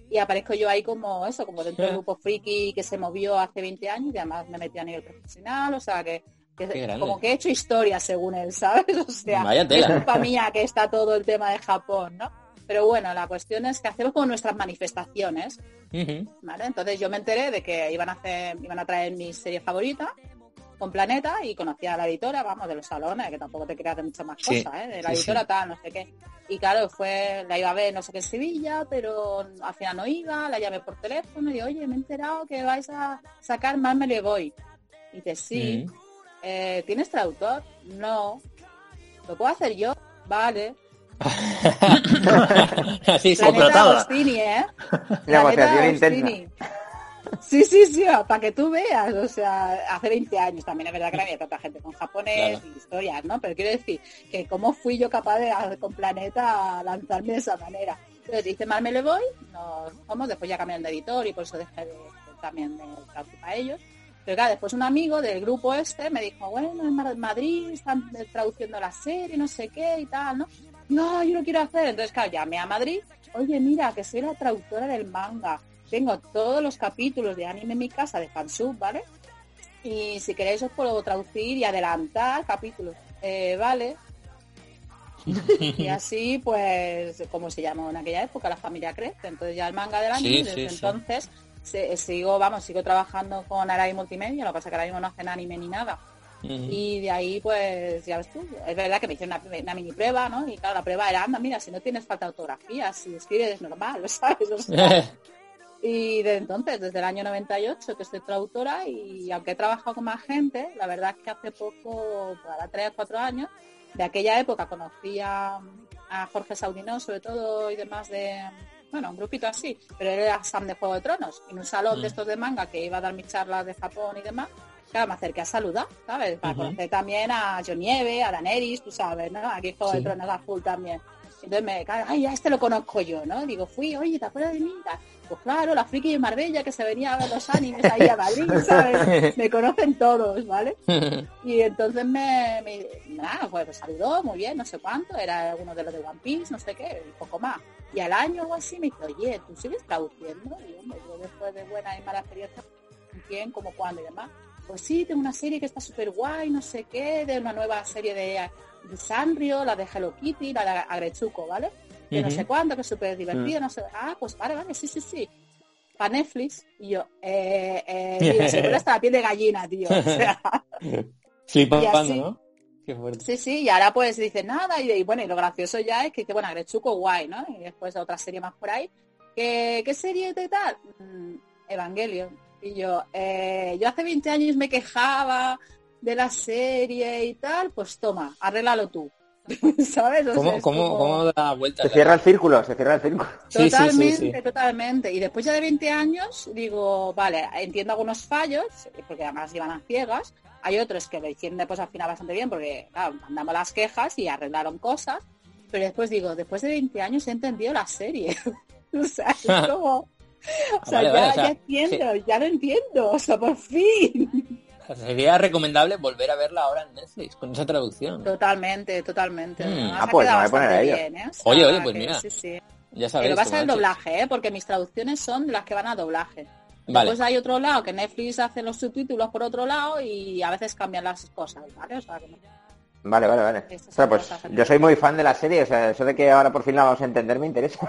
y aparezco yo ahí como eso, como dentro del grupo friki que se movió hace 20 años y además me metí a nivel profesional, o sea que, como que he hecho historia según él, ¿sabes? O sea, es culpa mía que está todo el tema de Japón, ¿no? Pero bueno, la cuestión es que hacemos como nuestras manifestaciones. ¿vale? Entonces yo me enteré de que iban a hacer, iban a traer mi serie favorita con Planeta y conocía a la editora, vamos, de los salones, que tampoco te creas de muchas más Sí, cosas, ¿eh? De la sí, editora sí. tal, no sé qué. Y claro, fue, la iba a ver no sé qué en Sevilla, pero al final no iba, la llamé por teléfono y oye, me he enterado que vais a sacar Más me le voy. Y dice, sí, Ujú. eh, ¿tienes traductor? No. ¿Lo puedo hacer yo? Vale. Así, Contratada. Agostini, ¿eh? Negociación intensa. Sí, sí, sí, para que tú veas, o sea, hace 20 años también es verdad que no había tanta gente con japonés Claro. y historias, ¿no? Pero quiero decir que cómo fui yo capaz de con Planeta a lanzarme de esa manera. Entonces dice, mal me le voy, nos vamos, después ya cambiaron de editor y por eso dejé de, de- también de traducir para ellos. Pero claro, después un amigo del grupo este me dijo, bueno, en Ma- Madrid están traduciendo la serie, no sé qué y tal, ¿no? No, yo no quiero hacer. Entonces, claro, llamé a Madrid, oye, mira, que soy la traductora del manga. Tengo todos los capítulos de anime en mi casa de fansub, ¿vale? Y si queréis os puedo traducir y adelantar capítulos. Eh, vale. y así, pues, como se llamó en aquella época, la familia crece. Entonces ya el manga del Sí, y desde sí, sí. entonces se- sigo, vamos, sigo trabajando con Arai Multimedia, lo que pasa es que ahora mismo no hacen anime ni nada. Y de ahí, pues, ya ves tú, es verdad que me hicieron una, una mini prueba, ¿no? Y claro, la prueba era, anda, mira, si no tienes falta de ortografía, si escribes normal, ¿sabes? O sea, y desde entonces, desde el año 98 que soy traductora y aunque he trabajado con más gente, la verdad es que hace poco, para tres o cuatro años, de aquella época conocí a, a Jorge Saudinó, sobre todo, y demás de, bueno, un grupito así, pero él era Sam de Juego de Tronos, en un salón Mm. de estos de manga que iba a dar mis charlas de Japón y demás, claro, me acerqué a saludar, ¿sabes? Para conocer también a John Nieve, a Daenerys, tú sabes, ¿no? Aquí Juego Sí. de Tronos a full también. Entonces me cae, ay, ya este lo conozco yo, ¿no? Digo, fui, oye, ¿te acuerdas de mí? Pues claro, la friki de Marbella que se venía a ver los animes ahí a Madrid, ¿sabes? Me conocen todos, ¿vale? Y entonces me, me nada, pues me saludó, muy bien, no sé cuánto, era uno de los de One Piece, no sé qué, y poco más. Y al año o así me dice, oye, ¿tú sigues traduciendo? Y yo después de buena y mala experiencia, ¿quién, cómo, cuándo y demás? Pues sí, tengo una serie que está súper guay, no sé qué, de una nueva serie de, de Sanrio, la de Hello Kitty, la de Agretsuko, ¿vale? Que no sé cuánto, que es súper divertida, no sé. Ah, pues vale, vale, sí, sí, sí. Para Netflix. Y yo, eh, eh, mira, se pone hasta la piel de gallina, tío. O sea, Flipando, ¿no? Qué fuerte. Sí, sí, y ahora pues dice nada, y, y bueno, y lo gracioso ya es que, que bueno, Agretsuko guay, ¿no? Y después otra serie más por ahí. ¿Qué, qué serie de tal? Mm, Evangelion. Y yo, eh, yo hace 20 años me quejaba de la serie y tal, pues toma, arréglalo tú. ¿Sabes? O sea, ¿Cómo, cómo, como- cómo da vuelta? Se cierra el círculo, se cierra el círculo. Sí, sí, sí, Totalmente, sí. totalmente. Y después ya de 20 años digo, vale, entiendo algunos fallos, porque además iban a ciegas. Hay otros que lo hicieron después al final bastante bien, porque claro, mandamos las quejas y arreglaron cosas. Pero después digo, después de 20 años he entendido la serie. o sea, es como... O sea, Vale, ya, vale, o sea, ya entiendo, ya lo entiendo. O sea, por fin. Sería recomendable volver a verla ahora en Netflix, con esa traducción. Totalmente, totalmente. Mm. Ah, ha pues quedado me voy a poner bastante a bien, ¿eh? O sea, Oye, oye, pues que mira. sí, sí. Ya sabéis. lo va a ser el Comanches. doblaje, ¿eh? porque mis traducciones son las que van a doblaje. Vale. Después hay otro lado que Netflix hace los subtítulos por otro lado y a veces cambian las cosas, ¿vale? O sea, que no- Vale, vale, vale. O sea, pues yo soy muy fan de la serie, o sea, eso de que ahora por fin la vamos a entender me interesa.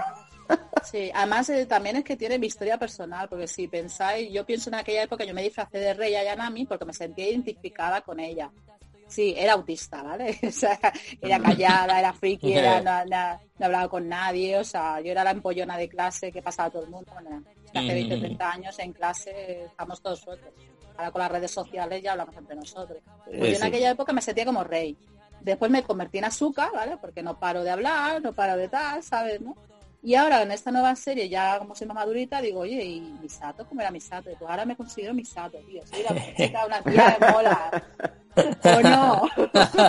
Sí, además eh, también es que tiene mi historia personal, porque si pensáis, yo pienso en aquella época yo me disfracé de Rey Ayanami porque me sentía identificada con ella. Sí, era autista, ¿vale? O sea, era callada, era friki, era, no, no- no hablaba con nadie, o sea, yo era la empollona de clase que pasaba todo el mundo. Bueno, hace 20, 30 años en clase estamos todos sueltos. Ahora con las redes sociales ya hablamos entre nosotros. Pues yo en sí. aquella época me sentía como rey. Después me convertí en azúcar, ¿vale? Porque no paro de hablar, no paro de tal, ¿sabes? ¿no? Y ahora en esta nueva serie, ya como soy más madurita, digo, oye, ¿y Misato? ¿Cómo era Misato? Y Pues ahora me considero Misato, tío. Soy la chica, una tía de mola. ¿O no?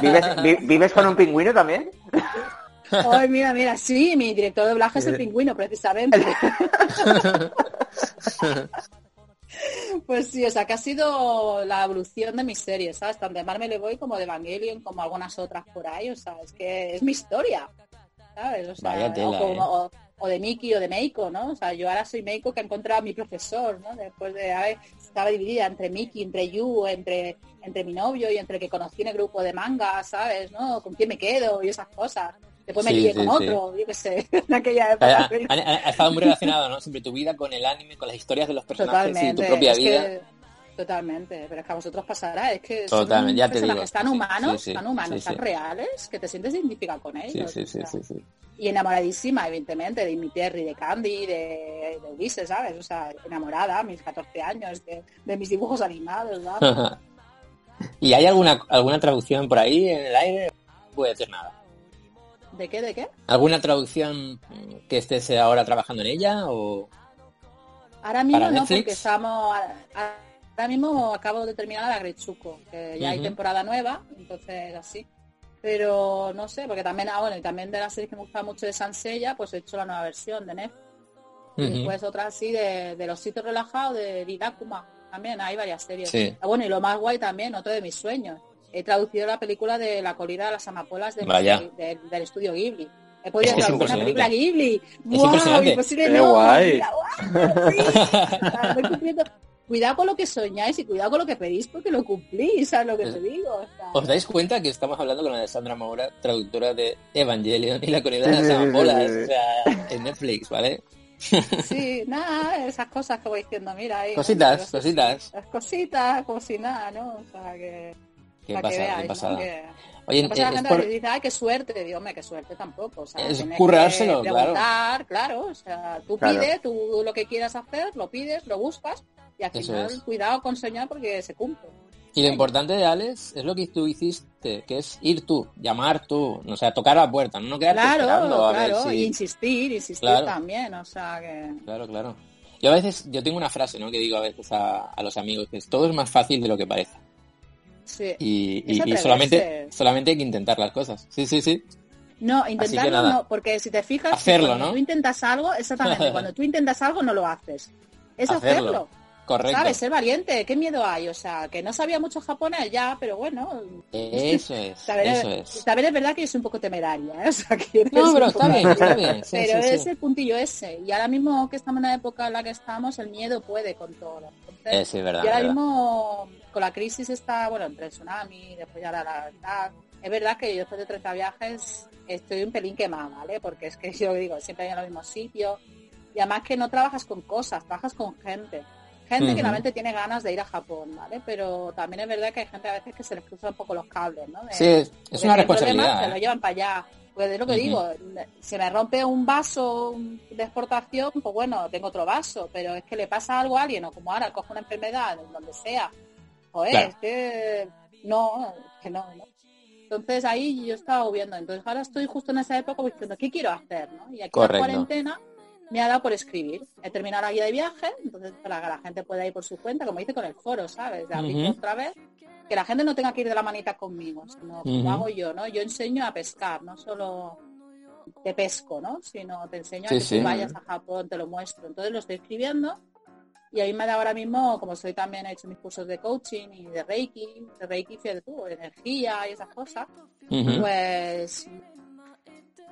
¿Vives, vi- ¿Vives con un pingüino también? Ay, mira, mira, sí, mi director de doblaje es el pingüino, precisamente. Pues sí, o sea, que ha sido la evolución de mis series, ¿sabes? Tanto de Marvel le voy como de Evangelion, como algunas otras por ahí, o sea, es que es mi historia, ¿sabes? O sea, Vaya tela, o, como- ¿eh? O- de Miki o de Meiko, ¿no? O sea, yo ahora soy Meiko que ha encontrado a mi profesor, ¿no? Después de haber, estaba dividida entre Miki, entre Yu, entre, entre mi novio y entre que conocí en el grupo de manga, ¿sabes? ¿No? ¿Con quién me quedo? Y esas cosas. Después me Sí, lié sí, con sí. otro, yo qué sé, en aquella época. ha- ha- ha estado muy relacionado, ¿no? Siempre tu vida con el anime, con las historias de los personajes y Totalmente. tu propia es vida. que- totalmente. Pero es que a vosotros pasará. Es que Totalmente, son ya te digo. Sí, humanos, sí, sí, tan humanos, sí, tan reales, que te sientes identificado con ellos. sí, o sí, sea. sí, sí. Y enamoradísima, evidentemente, de mi Terry, de Candy, de, de Ulises, ¿sabes? O sea, enamorada, a mis 14 años, de, de mis dibujos animados, ¿sabes? ¿Y hay alguna alguna traducción por ahí en el aire? No puede ser nada. ¿De qué, de qué? ¿Alguna traducción que estés ahora trabajando en ella? o Ahora mismo ¿Para no, Netflix? porque estamos... Ahora mismo acabo de terminar la Gretsuko, que ya hay temporada nueva, entonces así. Pero no sé, porque también, ah, bueno, y también de las series que me gusta mucho de Sansella, pues he hecho la nueva versión de Netflix. Y Ujú. después otra así de, de Los sitios relajados de Didakuma. También hay varias series. Sí. Ah, bueno, y lo más guay también, otro de mis sueños. He traducido la película de La colina de las amapolas de- de- del estudio Ghibli. He podido Es que es traducir una película. Ghibli. ¡Wow! Imposible ¡Qué no. guay! Mira, sí. Voy cumpliendo. Cuidado con lo que soñáis y cuidado con lo que pedís porque lo cumplís, ¿sabes lo que te digo? O sea, ¿Os dais cuenta que estamos hablando con la de Sandra Moura, traductora de Evangelion y la corrida de las amapolas? O sea, en Netflix, ¿vale? Sí, nada, esas cosas que voy diciendo, mira ahí. Cositas, ¿no? Cositas. Las cositas, como si nada, ¿no? O sea, que... Qué para que pasada, veáis, qué ¿no? pasada. Que- Oye, Después la es gente por- dice, ay, qué suerte. Digo, hombre, qué suerte tampoco. O sea, Es currárselo, que claro. claro. O sea, tú Claro. pides, tú lo que quieras hacer, lo pides, lo buscas y al final es. cuidado con soñar porque se cumple. Y lo importante de Alex es lo que tú hiciste, que es ir tú, llamar tú, o sea, tocar la puerta, no quedarte Claro, esperando a ver claro. si- Y insistir, insistir Claro. también. O sea, que... Claro, claro. Yo a veces, yo tengo una frase, ¿no? Que digo a veces a, a los amigos, que es todo es más fácil de lo que parece. Sí. Y, y- solamente, solamente hay que intentar las cosas. Sí, sí, sí. No, intentarlo no, porque si te fijas, Hacerlo, cuando ¿no? tú intentas algo, exactamente, cuando tú intentas algo no lo haces. Es Hacerlo. hacerlo. Correcto. ¿Sabes? Ser valiente, ¿qué miedo hay? O sea, que no sabía mucho japonés ya, pero bueno. Eso es, eso es, es. es verdad que yo soy un poco temeraria, ¿eh? O sea, que eres No, pero está bien, está bien. Sí, pero sí, es sí. el puntillo ese. Y ahora mismo que estamos en la época en la que estamos, el miedo puede con todo. Entonces, sí, verdad, y ahora verdad. mismo, con la crisis está, bueno, entre el tsunami, después ya la, la, la- Es verdad que yo después de 30 viajes estoy un pelín quemada, ¿vale? Porque es que yo digo, siempre hay en los mismos sitios. Y además que no trabajas con cosas, trabajas con gente. Gente que realmente tiene ganas de ir a Japón, ¿vale? Pero también es verdad que hay gente a veces que se les cruzan un poco los cables, ¿no? De- Sí, es, es una responsabilidad. Se lo ¿eh? llevan para allá. Pues es lo que digo, se me rompe un vaso de exportación, pues bueno, tengo otro vaso, pero es que le pasa algo a alguien, o como ahora coge una enfermedad, en donde sea, joder, Claro. es que no, es que no, no. Entonces ahí yo estaba viendo, entonces ahora estoy justo en esa época diciendo, ¿qué quiero hacer? ¿no? Y aquí la cuarentena me ha dado por escribir. He terminado la guía de viaje, entonces para que la gente pueda ir por su cuenta, como dice con el foro, ¿sabes? De abrir otra vez, que la gente no tenga que ir de la manita conmigo, sino como Ujú. hago yo, ¿no? Yo enseño a pescar, no solo te pesco, ¿no? Sino te enseño a que sí. tú vayas a Japón, te lo muestro. Entonces lo estoy escribiendo y ahí me da ahora mismo, como soy también he hecho mis cursos de coaching y de Reiki, de Reiki, fíjate tú, energía y esas cosas, pues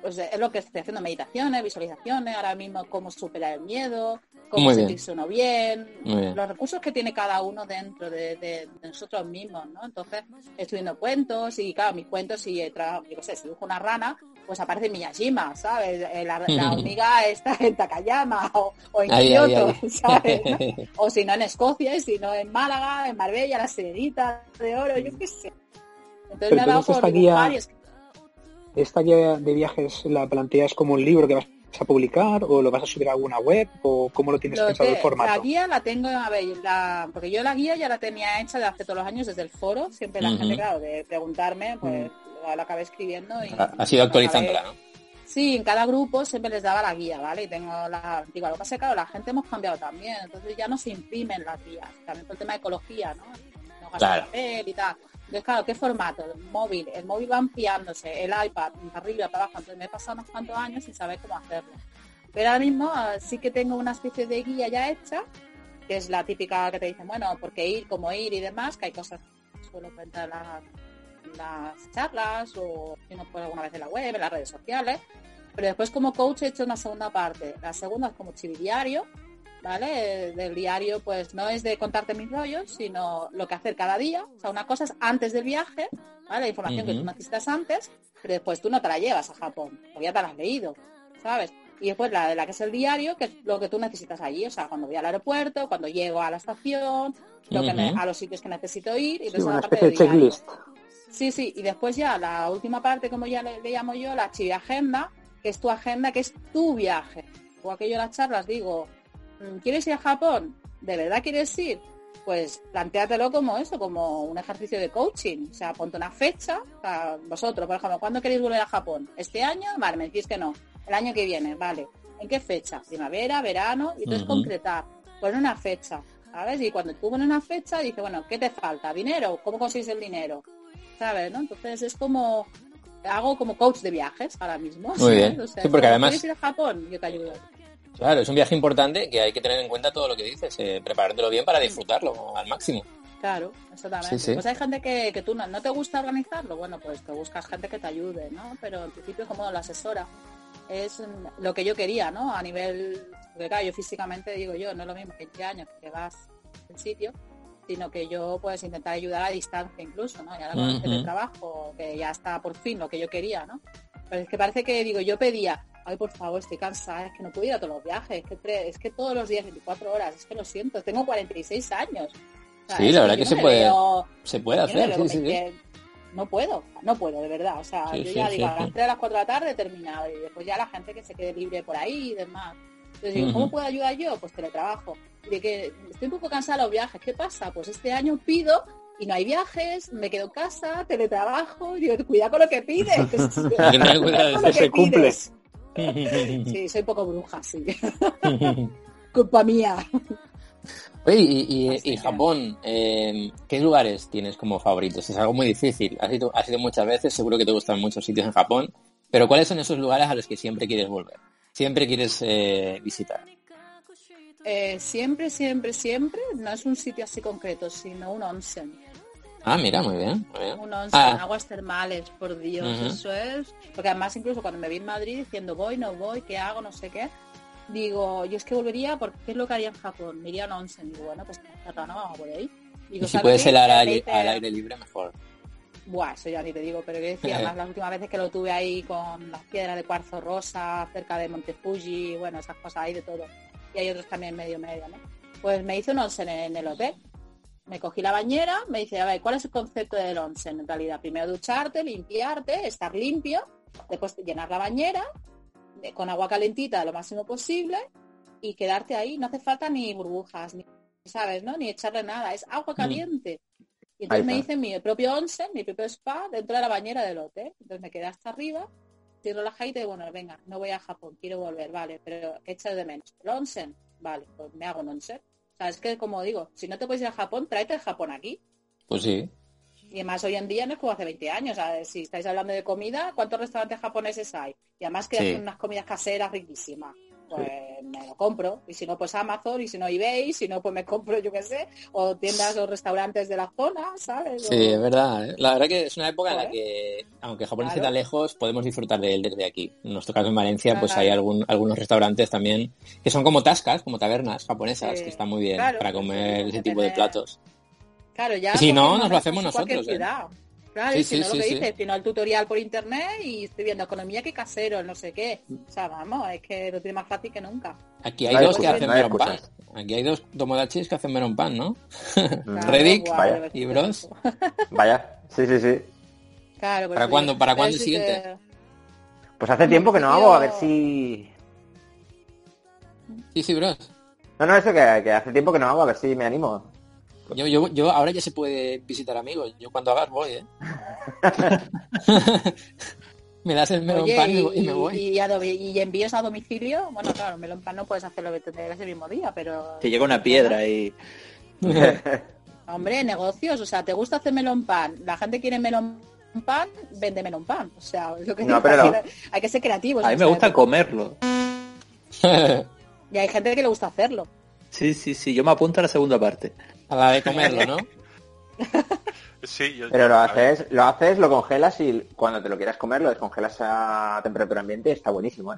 pues es lo que estoy haciendo, meditaciones, visualizaciones, ahora mismo cómo superar el miedo, cómo Muy bien. sentirse uno bien, Muy bien. los recursos que tiene cada uno dentro de, de- de nosotros mismos, ¿no? Entonces, estoy viendo cuentos y claro, mis cuentos, si, he tra- yo qué sé, si dibujo una rana, pues aparece Miyajima, ¿sabes? Eh, La, la hormiga está en Takayama o, o en ahí. ¿sabes? ¿no? O si no en Escocia, y si no en Málaga, en Marbella, la Serenita de Oro, yo qué sé. Entonces Pero me ha dado por dibujar guía- ¿Esta guía de viajes la planteas como un libro que vas a publicar o lo vas a subir a alguna web o cómo lo tienes Lo pensado el formato? La guía la tengo, a ver, la, porque yo la guía ya la tenía hecha de hace todos los años desde el foro, siempre la Ujú. gente, claro, de preguntarme, pues la acabé escribiendo y... Ha, ha sido actualizándola, acabé- ¿no? Sí, en cada grupo siempre les daba la guía, ¿vale? Y tengo la antigua. Lo que pasa es que, claro, la gente hemos cambiado también, entonces ya no se imprimen las guías, también por el tema de ecología, ¿no? No gastar Claro. papel y tal. Entonces, claro, ¿qué formato? El móvil, el móvil va ampliándose, el iPad, para arriba, para abajo, entonces me he pasado unos cuantos años sin saber cómo hacerlo. Pero ahora mismo ah, sí que tengo una especie de guía ya hecha, que es la típica que te dicen, bueno, por qué ir, cómo ir y demás, que hay cosas que suelo comentar en la- en las charlas o si no por alguna vez en la web, en las redes sociales. Pero después como coach he hecho una segunda parte. La segunda es como chividiario, ¿vale? Del diario pues no es de contarte mis rollos, sino lo que hacer cada día. O sea, una cosa es antes del viaje, ¿vale? La información que tú necesitas antes, pero después tú no te la llevas a Japón, porque ya te la has leído, ¿sabes? Y después la de la que es el diario, que es lo que tú necesitas allí, o sea, cuando voy al aeropuerto, cuando llego a la estación, lo que me- Ujú. a los sitios que necesito ir, y Sí, una la parte de del diario. checklist. Sí, sí, y después ya la última parte, como ya le, le llamo yo, la agenda, que es tu agenda, que es tu viaje. O aquello en las charlas digo, ¿quieres ir a Japón? ¿De verdad quieres ir? Pues plantéatelo como eso, como un ejercicio de coaching. O sea, ponte una fecha. Sea, vosotros, por ejemplo, ¿cuándo queréis volver a Japón? ¿Este año? Vale, me decís que no. El año que viene, vale. ¿En qué fecha? Primavera, verano, y entonces Ujú. concretar. Poner una fecha, ¿sabes? Y cuando tú pones una fecha, dices, bueno, ¿qué te falta? ¿Dinero? ¿Cómo consigues el dinero? ¿sabes? ¿no? Entonces es como hago como coach de viajes ahora mismo. Muy ¿sabes? bien. O sea, Sí, porque ¿quieres además- ir a Japón? Yo te ayudo. Claro, es un viaje importante que hay que tener en cuenta todo lo que dices, eh, preparártelo bien para disfrutarlo al máximo. Claro, exactamente. Sí, sí. Pues hay gente que, que tú no, no te gusta organizarlo, bueno, pues te buscas gente que te ayude, ¿no? Pero en principio como la asesora es lo que yo quería, ¿no? A nivel, porque claro, yo físicamente digo yo, no es lo mismo que 20 años que vas al sitio, sino que yo pues intentar ayudar a distancia incluso, ¿no? Y ahora con el Ujú. teletrabajo, que ya está por fin lo que yo quería, ¿no? Pero es que parece que digo, yo pedía, ay por favor, estoy cansada, es que no puedo ir a todos los viajes, es que, es que todos los días 24 horas, es que lo siento, tengo 46 años. O sea, Sí, la verdad que se puede- veo- Se puede no hacer, veo sí, con sí, sí. 20 No puedo, no puedo, de verdad. O sea, Sí, yo ya digo, a las sí. 3 a las 4 de la tarde he terminado y después ya la gente que se quede libre por ahí y demás. Entonces digo. ¿cómo puedo ayudar yo? Pues teletrabajo. De que estoy un poco cansada de los viajes. ¿Qué pasa? Pues este año pido y no hay viajes, me quedo en casa, teletrabajo, y digo, cuidado con lo que pides. que se- cuidado, con lo que pides. Sí, soy poco bruja, sí. Culpa mía. Oye, y, Japón, eh, ¿qué lugares tienes como favoritos? Es algo muy difícil. Has ido, has ido muchas veces, seguro que te gustan muchos sitios en Japón, Pero ¿cuáles son esos lugares a los que siempre quieres volver? Siempre quieres eh, visitar. Eh, siempre, siempre, siempre, no es un sitio así concreto, sino un onsen. Ah, mira, muy bien. Muy bien. Un onsen, Ah, aguas termales, por Dios, eso es. Porque además incluso cuando me vi en Madrid diciendo voy, no voy, qué hago, no sé qué, digo, yo es que volvería porque ¿qué es lo que haría en Japón? Me iría a un onsen. Digo, bueno, pues cerrado no vamos por ahí. Digo, y si ¿sabes puede ser al al aire libre, mejor. Buah, eso ya ni te digo, pero que decía, además las últimas veces que lo tuve ahí con las piedras de cuarzo rosa, cerca de Monte Fuji, bueno, esas cosas hay de todo. Y hay otros también medio medio, ¿no? Pues me hice un onsen en el hotel. Me cogí la bañera, me dice, a ver, ¿cuál es el concepto del onsen en realidad? Primero ducharte, limpiarte, estar limpio, después llenar la bañera de- con agua calentita lo máximo posible y quedarte ahí. No hace falta ni burbujas, ni, ¿sabes? ¿no? Ni echarle nada, es agua caliente. Y entonces me hice mi propio onsen, mi propio spa dentro de la bañera del hotel. Entonces me quedé hasta arriba, la jaita y bueno, venga, no voy a Japón, quiero volver, vale, pero ¿qué echas de menos? ¿El onsen? Vale, pues me hago un onsen. O sea, es que como digo, si no te puedes ir a Japón, tráete el Japón aquí. Pues sí. Y además hoy en día no es como hace 20 años. sea, si estáis hablando de comida, ¿cuántos restaurantes japoneses hay? Y además que Sí. hacen unas comidas caseras riquísimas. Pues me lo compro. Y si no, pues Amazon. Y si no, eBay. Si no, pues me compro, yo qué sé. O tiendas o restaurantes de la zona, ¿sabes? Sí, O- es verdad. ¿eh? La verdad que es una época en la Joder. que, aunque Japón esté Claro. tan lejos, podemos disfrutar de él desde aquí. En nuestro caso en Valencia, pues hay algún, algunos restaurantes también que son como tascas, como tabernas japonesas, Sí. que están muy bien Claro, para comer sí, ese tipo de platos. Claro, ya. Y si no, nos lo hacemos nosotros, ¿eh? Claro, Sí, y si sí, no sí, lo que sí. dices, si no el tutorial por internet y estoy viendo economía que casero, no sé qué. O sea, vamos, es que lo tiene más fácil que nunca. Aquí hay dos que hacen melon pan. Aquí hay dos tomodachis que hacen melon pan, ¿no? Claro, Reddick y Bros. Vaya, sí, sí, sí. Claro, pues ¿Para sí. cuándo- para cuándo el siguiente? que- Pues hace tiempo que no hago, a ver si... Sí, sí, Bros. No, no, eso que, que hace tiempo que no hago, a ver si me animo. Yo, yo, yo ahora ya se puede visitar amigos. Yo cuando hagas voy, ¿eh? me das el melon Oye, pan y, y, y me voy. y a y envíos a domicilio, bueno, claro, melón pan no puedes hacerlo que el mismo día, pero... Te llega una piedra y... Hombre, negocios, o sea, ¿te gusta hacer melón pan? La gente quiere melón pan, vende melón pan. O sea, es lo que No, pero hay, no. que, hay que ser creativos. A mí me gusta comerlo. Y hay gente que le gusta hacerlo. Sí, sí, sí. Yo me apunto a la segunda parte. A la de comerlo, ¿no? Sí, yo, Pero lo haces, lo haces, lo congelas y cuando te lo quieras comer lo descongelas a temperatura ambiente y está buenísimo, ¿eh?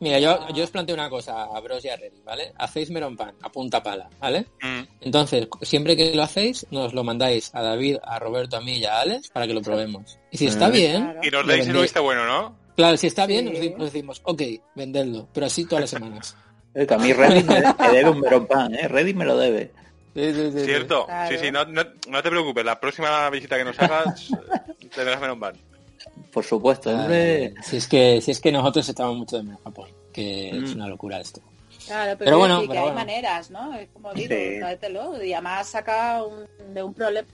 Mira, yo, yo os planteo una cosa a Bros y a Reddy, ¿vale? Hacéis melon pan a punta pala, ¿vale? mm, Entonces, siempre que lo hacéis, nos lo mandáis a David, a Roberto, a mí y a Alex para que lo probemos. Y si está Mm. bien, Claro. Y nos deis el vendéis. visto bueno, ¿no? claro, si está Sí. bien, nos decimos, ok, vendedlo, pero así todas las semanas. Eh, que a mí me, me debe un pan, ¿eh? Reddit me lo debe. Sí, sí, sí, sí. Cierto. Claro. Sí, sí, no, no, no te preocupes. La próxima visita que nos hagas tendrás melón pan. Por supuesto, hombre. si es que si es que nosotros estamos mucho de menos Japón, que Mm. es una locura esto. Claro, pero, bueno, decir pero que bueno. hay maneras, ¿no? Es como digo, Sí. Y además saca un- de un problema,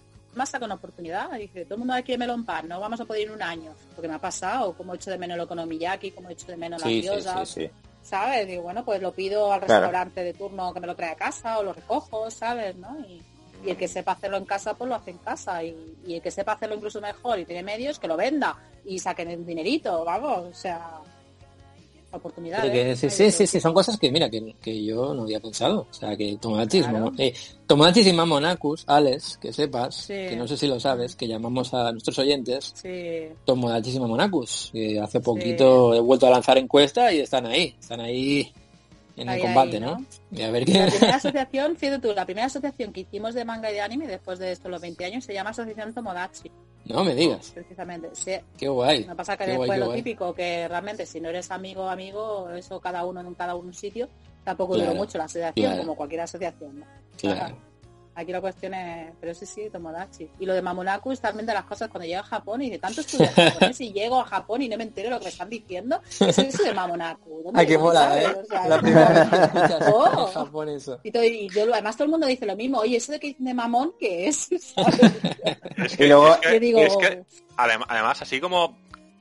saca una oportunidad. Dice, todo el mundo aquí melón pan, no vamos a poder ir en un año. Porque me ha pasado, como he hecho de menos el okonomiyaki, como he hecho de menos las sí, diosas, sí. ¿Sabes? Digo, bueno, pues lo pido al Claro. restaurante de turno que me lo trae a casa o lo recojo, ¿sabes? ¿no? Y, y el que sepa hacerlo en casa, pues lo hace en casa. Y, y el que sepa hacerlo incluso mejor y tiene medios, que lo venda y saquen el dinerito, vamos, o sea, oportunidades. Que sí, sí, sí, sí, son cosas que, mira, que, que yo no había pensado. O sea, que Tomodachis, Claro. Eh, Tomodachis y Mamonacus, Alex, que sepas, Sí. que no sé si lo sabes, que llamamos a nuestros oyentes Sí. Tomodachis y Mamonacus, que hace poquito he vuelto a lanzar encuesta y están ahí, están ahí en el combate, ahí, ¿no? ¿no? Y a ver La primera asociación, fíjate tú, la primera asociación que hicimos de manga y de anime después de esto, los 20 años, se llama Asociación Tomodachi, No me digas, precisamente. Sí. qué guay. No pasa que Qué guay, después qué lo guay. típico, que realmente si no eres amigo amigo, eso cada uno en cada un sitio, tampoco Claro, duró mucho la asociación, claro. como cualquier asociación. ¿no? Claro. Aquí la cuestión es, pero sí, sí, Tomodachi. Y lo de Mamonaku es también de las cosas cuando llego a Japón y de tanto estudiar japonés y llego a Japón y no me entero de lo que me están diciendo, es eso de Mamonaku. ¿Dónde Ah, qué mola? ¿eh? O sea, La primera vez que escuchas Oh. en Japón eso. Y, todo- y yo- además todo el mundo dice lo mismo, oye, eso de que dicen de mamón, ¿qué es? Es Y que, luego- es que- Yo digo, es que, adem- además, así como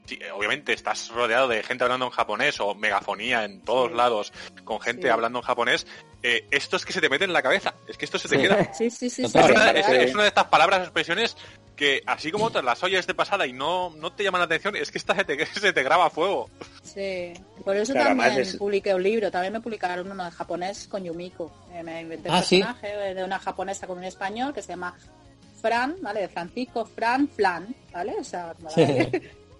sí, obviamente estás rodeado de gente hablando en japonés o megafonía en todos Sí. lados con gente Sí. hablando en japonés, eh, esto es que se te mete en la cabeza, es que esto se te Sí. queda. sí, sí, sí, sí, Total, Es una, verdad. es- es una de estas palabras expresiones que así como otras las oyes de pasada y no, no te llaman la atención, es que esta se te, se te graba a fuego. Sí, por eso Claro, también es- publiqué un libro, también me publicaron uno de japonés con Yumiko. Eh, me inventé un Ah, ¿sí? personaje de una japonesa con un español que se llama Fran, ¿vale? De Francisco, Fran, Flan, ¿vale? O sea, como la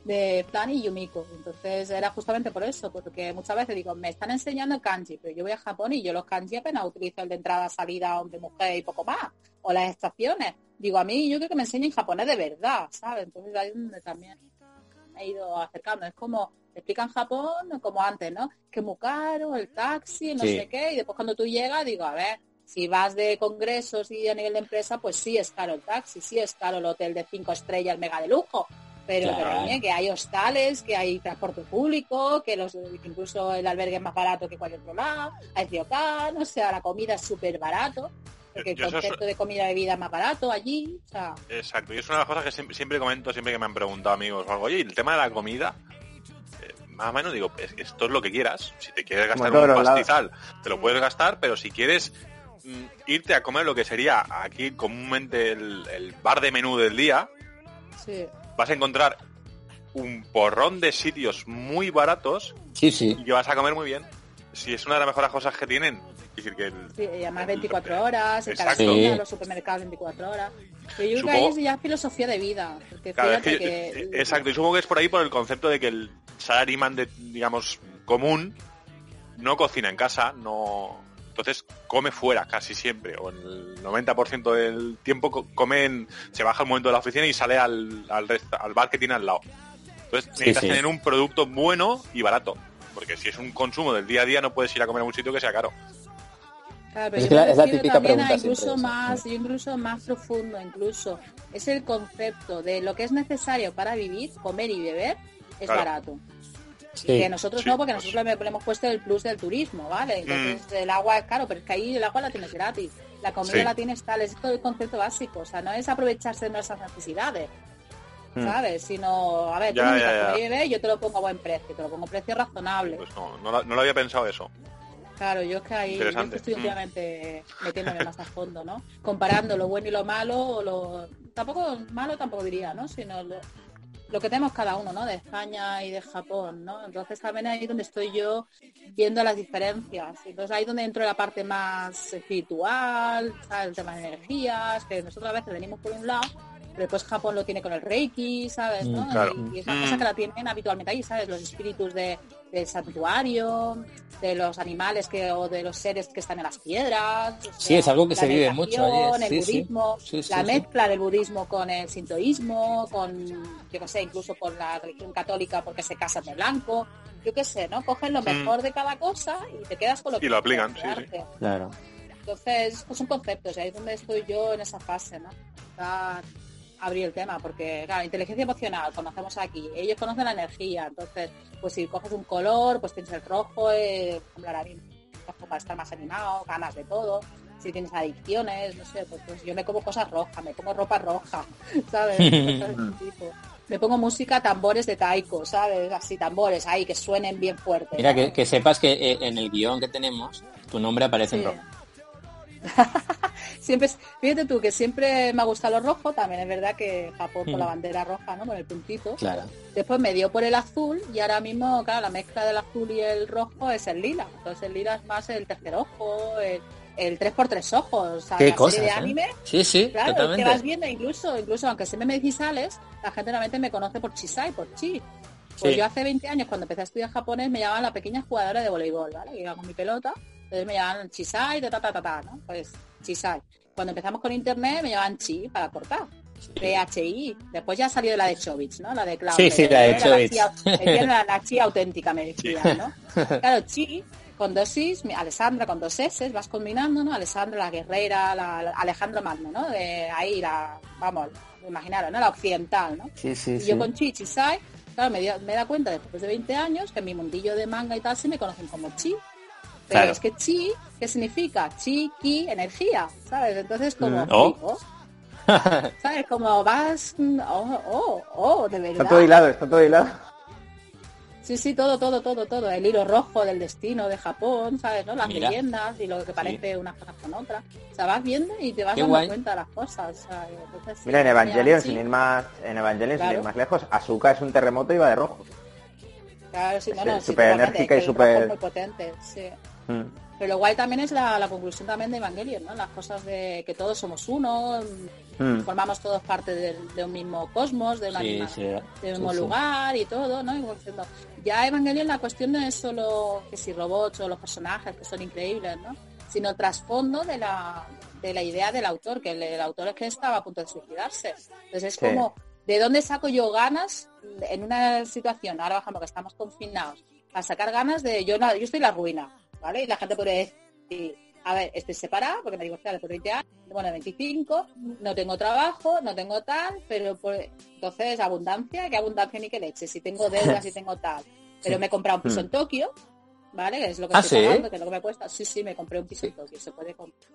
de- Flan y Yumiko. Entonces era justamente por eso, porque muchas veces digo, me están enseñando el kanji, pero yo voy a Japón y yo los kanji apenas utilizo el de entrada, salida, hombre, mujer y poco más. O las estaciones. Digo, a mí yo creo que me enseñen japonés de verdad, ¿sabes? Entonces ahí es donde también me he ido acercando. Es como, te explican Japón como antes, ¿no? Que es muy caro, el taxi, no Sí. sé qué, y después cuando tú llegas, digo, a ver, si vas de congresos y a nivel de empresa, pues sí es caro el taxi, sí es caro el hotel de cinco estrellas, el mega de lujo. Pero, Claro. pero, oye, que hay hostales, que hay transporte público, que los que incluso el albergue es más barato que cualquier otro lado, hay ryokan, o sea, la comida es súper barato, porque el concepto de comida y bebida es más barato allí, o sea, Exacto, y es una de las cosas que siempre, siempre comento, siempre que me han preguntado amigos o algo, oye, ¿y el tema de la comida, eh, más o menos digo, es esto es lo que quieras. Si te quieres gastar un lados. pastizal, te lo puedes gastar, pero si quieres mm, irte a comer lo que sería aquí comúnmente el, el bar de menú del día, sí. Vas a encontrar un porrón de sitios muy baratos Sí, sí. y que vas a comer muy bien. Si es una de las mejores cosas que tienen. Es decir, que el- Sí, y además 24 horas, en Sí. los supermercados 24 horas. Pero yo creo que Supongo- ahí es ya filosofía de vida. Porque Claro, es fíjate que- que, eh, exacto, y supongo que es por ahí por el concepto de que el salaryman de, digamos, común no cocina en casa, no entonces come fuera casi siempre, o el 90% del tiempo co- come en- se baja el momento de la oficina y sale al, al, resta- al bar que tiene al lado. Entonces necesitas sí. tener un producto bueno y barato, porque si es un consumo del día a día no puedes ir a comer a un sitio que sea caro. Claro, pero Es yo la- me es la típica pregunta incluso más, sí. yo incluso más profundo, incluso es el concepto de lo que es necesario para vivir, comer y beber es Claro. barato. Sí. Que nosotros sí, no, porque nosotros le, hemos puesto el plus del turismo, ¿vale? Entonces el agua es caro, pero es que ahí el agua la tienes gratis, la comida Sí. la tienes tal, es todo el concepto básico, o sea, no es aprovecharse de nuestras necesidades, Mm. ¿sabes? Sino, a ver, tú Ya, yo te lo pongo a buen precio, te lo pongo a precio razonable. Pues no, no, lo- no lo había pensado eso. Claro, yo es que ahí yo es que Interesante. estoy Mm. últimamente metiéndome más a fondo, ¿no? Comparando lo bueno y lo malo, o lo tampoco malo tampoco diría, ¿no? Sino lo, lo que tenemos cada uno, ¿no? De España y de Japón, ¿no? Entonces también ahí donde estoy yo viendo las diferencias. Entonces ahí donde entro en la parte más espiritual, el tema de energías, que nosotros a veces venimos por un lado, pero después Japón lo tiene con el Reiki, ¿sabes? ¿no? Mm, claro. Y, y es una cosa que la tienen habitualmente ahí, ¿sabes? Los espíritus de, del santuario, de los animales que o de los seres que están en las piedras. o Sí, sea, es algo que la se vive mucho allí, El budismo, Sí, sí, la sí. mezcla del budismo con el sintoísmo, con, yo qué sé, incluso con la religión católica porque se casan de blanco. Yo qué sé, ¿no? Cogen lo Mm. mejor de cada cosa y te quedas con lo Y que lo quieres aplican, sí, sí. quedarte. Claro. Entonces, pues son conceptos, y ahí es donde estoy yo en esa fase, ¿no? Está abrir el tema, porque claro, inteligencia emocional, conocemos aquí, ellos conocen la energía, entonces, pues si coges un color, pues tienes el rojo, eh, ahora mismo, para estar más animado, ganas de todo, si tienes adicciones, no sé, pues, pues yo me como cosas rojas, me pongo ropa roja, ¿sabes? Cosas de ese tipo. Me pongo música, tambores de taiko, ¿sabes? Así, tambores ahí, que suenen bien fuertes. Mira, que, que sepas que eh, en el guion que tenemos, tu nombre aparece en rojo. siempre, fíjate tú que siempre me ha gustado lo rojo, también es verdad que Japón con la bandera roja, ¿no? Con el puntito. Claro. Después me dio por el azul y ahora mismo, claro, la mezcla del azul y el rojo es el lila. Entonces el lila es más el tercer ojo, el, el 3x3 ojos, o sea, Qué la cosas, serie de ¿eh? anime. Sí, sí, Claro, totalmente. vas viendo incluso, incluso aunque se me medicinales, la gente realmente me conoce por Chisai, por Chi. Pues Sí. yo hace 20 años, cuando empecé a estudiar japonés, me llamaban la pequeña jugadora de voleibol, ¿vale? Iba con mi pelota, entonces me llamaban Chisai, de ta, ta, ta, ta, ¿no? Pues Chisai. Cuando empezamos con internet, me llamaban Chi para cortar. PHI. Después ya salió la de Chovich, ¿no? La de Cloud. Sí, sí, la de Chovich. La, la chi auténtica, me decían, ¿no? Claro, chi con dos is, mi- Alessandra con dos s, vas combinando, ¿no? Alessandra, la guerrera, la, la- Alejandro Magno, ¿no? De ahí la, vamos, imaginaros, ¿no? La occidental, ¿no? Sí, sí, Y sí. yo con Chi, Chisai, claro, me, dio- me da cuenta después de 20 años que en mi mundillo de manga y tal se me conocen como Chi. Pero Claro. es que Chi, ¿qué significa? Chi, Ki, energía, ¿sabes? Entonces como, Mm. Oh. flipo, ¿sabes? Como vas, oh, oh, oh, de verdad. Está todo hilado, está todo hilado. Sí, sí, todo, todo, todo, todo. El hilo rojo del destino de Japón, ¿sabes? ¿no? Las Mira. leyendas y lo que parece unas cosas con otras. O sea, vas viendo y te vas Qué dando guay. cuenta de las cosas. entonces, sí, Mira, en Evangelion, sin ir más, en Evangelion, sin Claro. ir más lejos, Asuka es un terremoto y va de rojo. Claro, sí, no, Es no, que sí, súper totalmente, enérgica y súper- muy potente, sí. Mm. Pero lo guay también es la, la conclusión también de Evangelion, ¿no? Las cosas de que todos somos uno, Mm. formamos todos parte de, un mismo cosmos, de una Sí, misma sí. de un mismo sí. lugar y todo, ¿no? Y diciendo, ya Evangelion la cuestión no es solo que si robots o los personajes que son increíbles, ¿no? Sino el trasfondo de la, de la idea del autor, que el, el autor es que estaba a punto de suicidarse. Entonces es como, ¿de dónde saco yo ganas en una situación, ahora bajamos que estamos confinados, a sacar ganas de yo, yo estoy en la ruina, ¿vale? Y la gente podría decir, a ver, estoy separada porque me divorcié después de 20 años, bueno, 25, no tengo trabajo, no tengo tal, pero pues, entonces abundancia, que abundancia ni que leche, si tengo deudas, si tengo tal. Pero me he comprado un piso Mm. en Tokio, ¿vale? Es lo que Ah, estoy ¿sí? pagando, que es lo que me cuesta. Sí, sí, me compré un piso en Tokio, se puede comprar.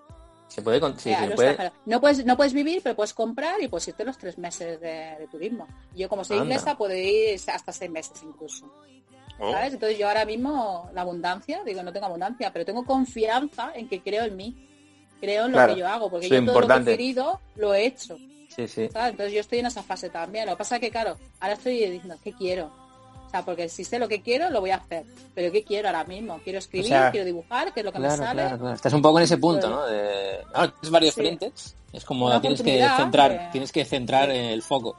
Se puede, con- sí, se no, puede- puedes no puedes vivir, pero puedes comprar y pues irte los tres meses de, de turismo. Yo como soy Anda. inglesa puedo ir hasta seis meses incluso. Oh, ¿Sabes? Entonces yo ahora mismo la abundancia, digo, no tengo abundancia, pero tengo confianza en que creo en mí. Creo en lo Claro. que yo hago, porque yo todo lo que importante. he querido lo he hecho. Sí, sí. ¿sabes? Entonces yo estoy en esa fase también. Lo que pasa es que, claro, ahora estoy diciendo, ¿qué quiero? O sea, porque si sé lo que quiero, lo voy a hacer. Pero ¿qué quiero ahora mismo? Quiero escribir, O sea, quiero dibujar, que es lo que Claro, me sale. claro. Estás un poco en ese punto, ¿no? De... Tienes varios Sí. frentes. Es como Una tienes que centrar, tienes que centrar el foco.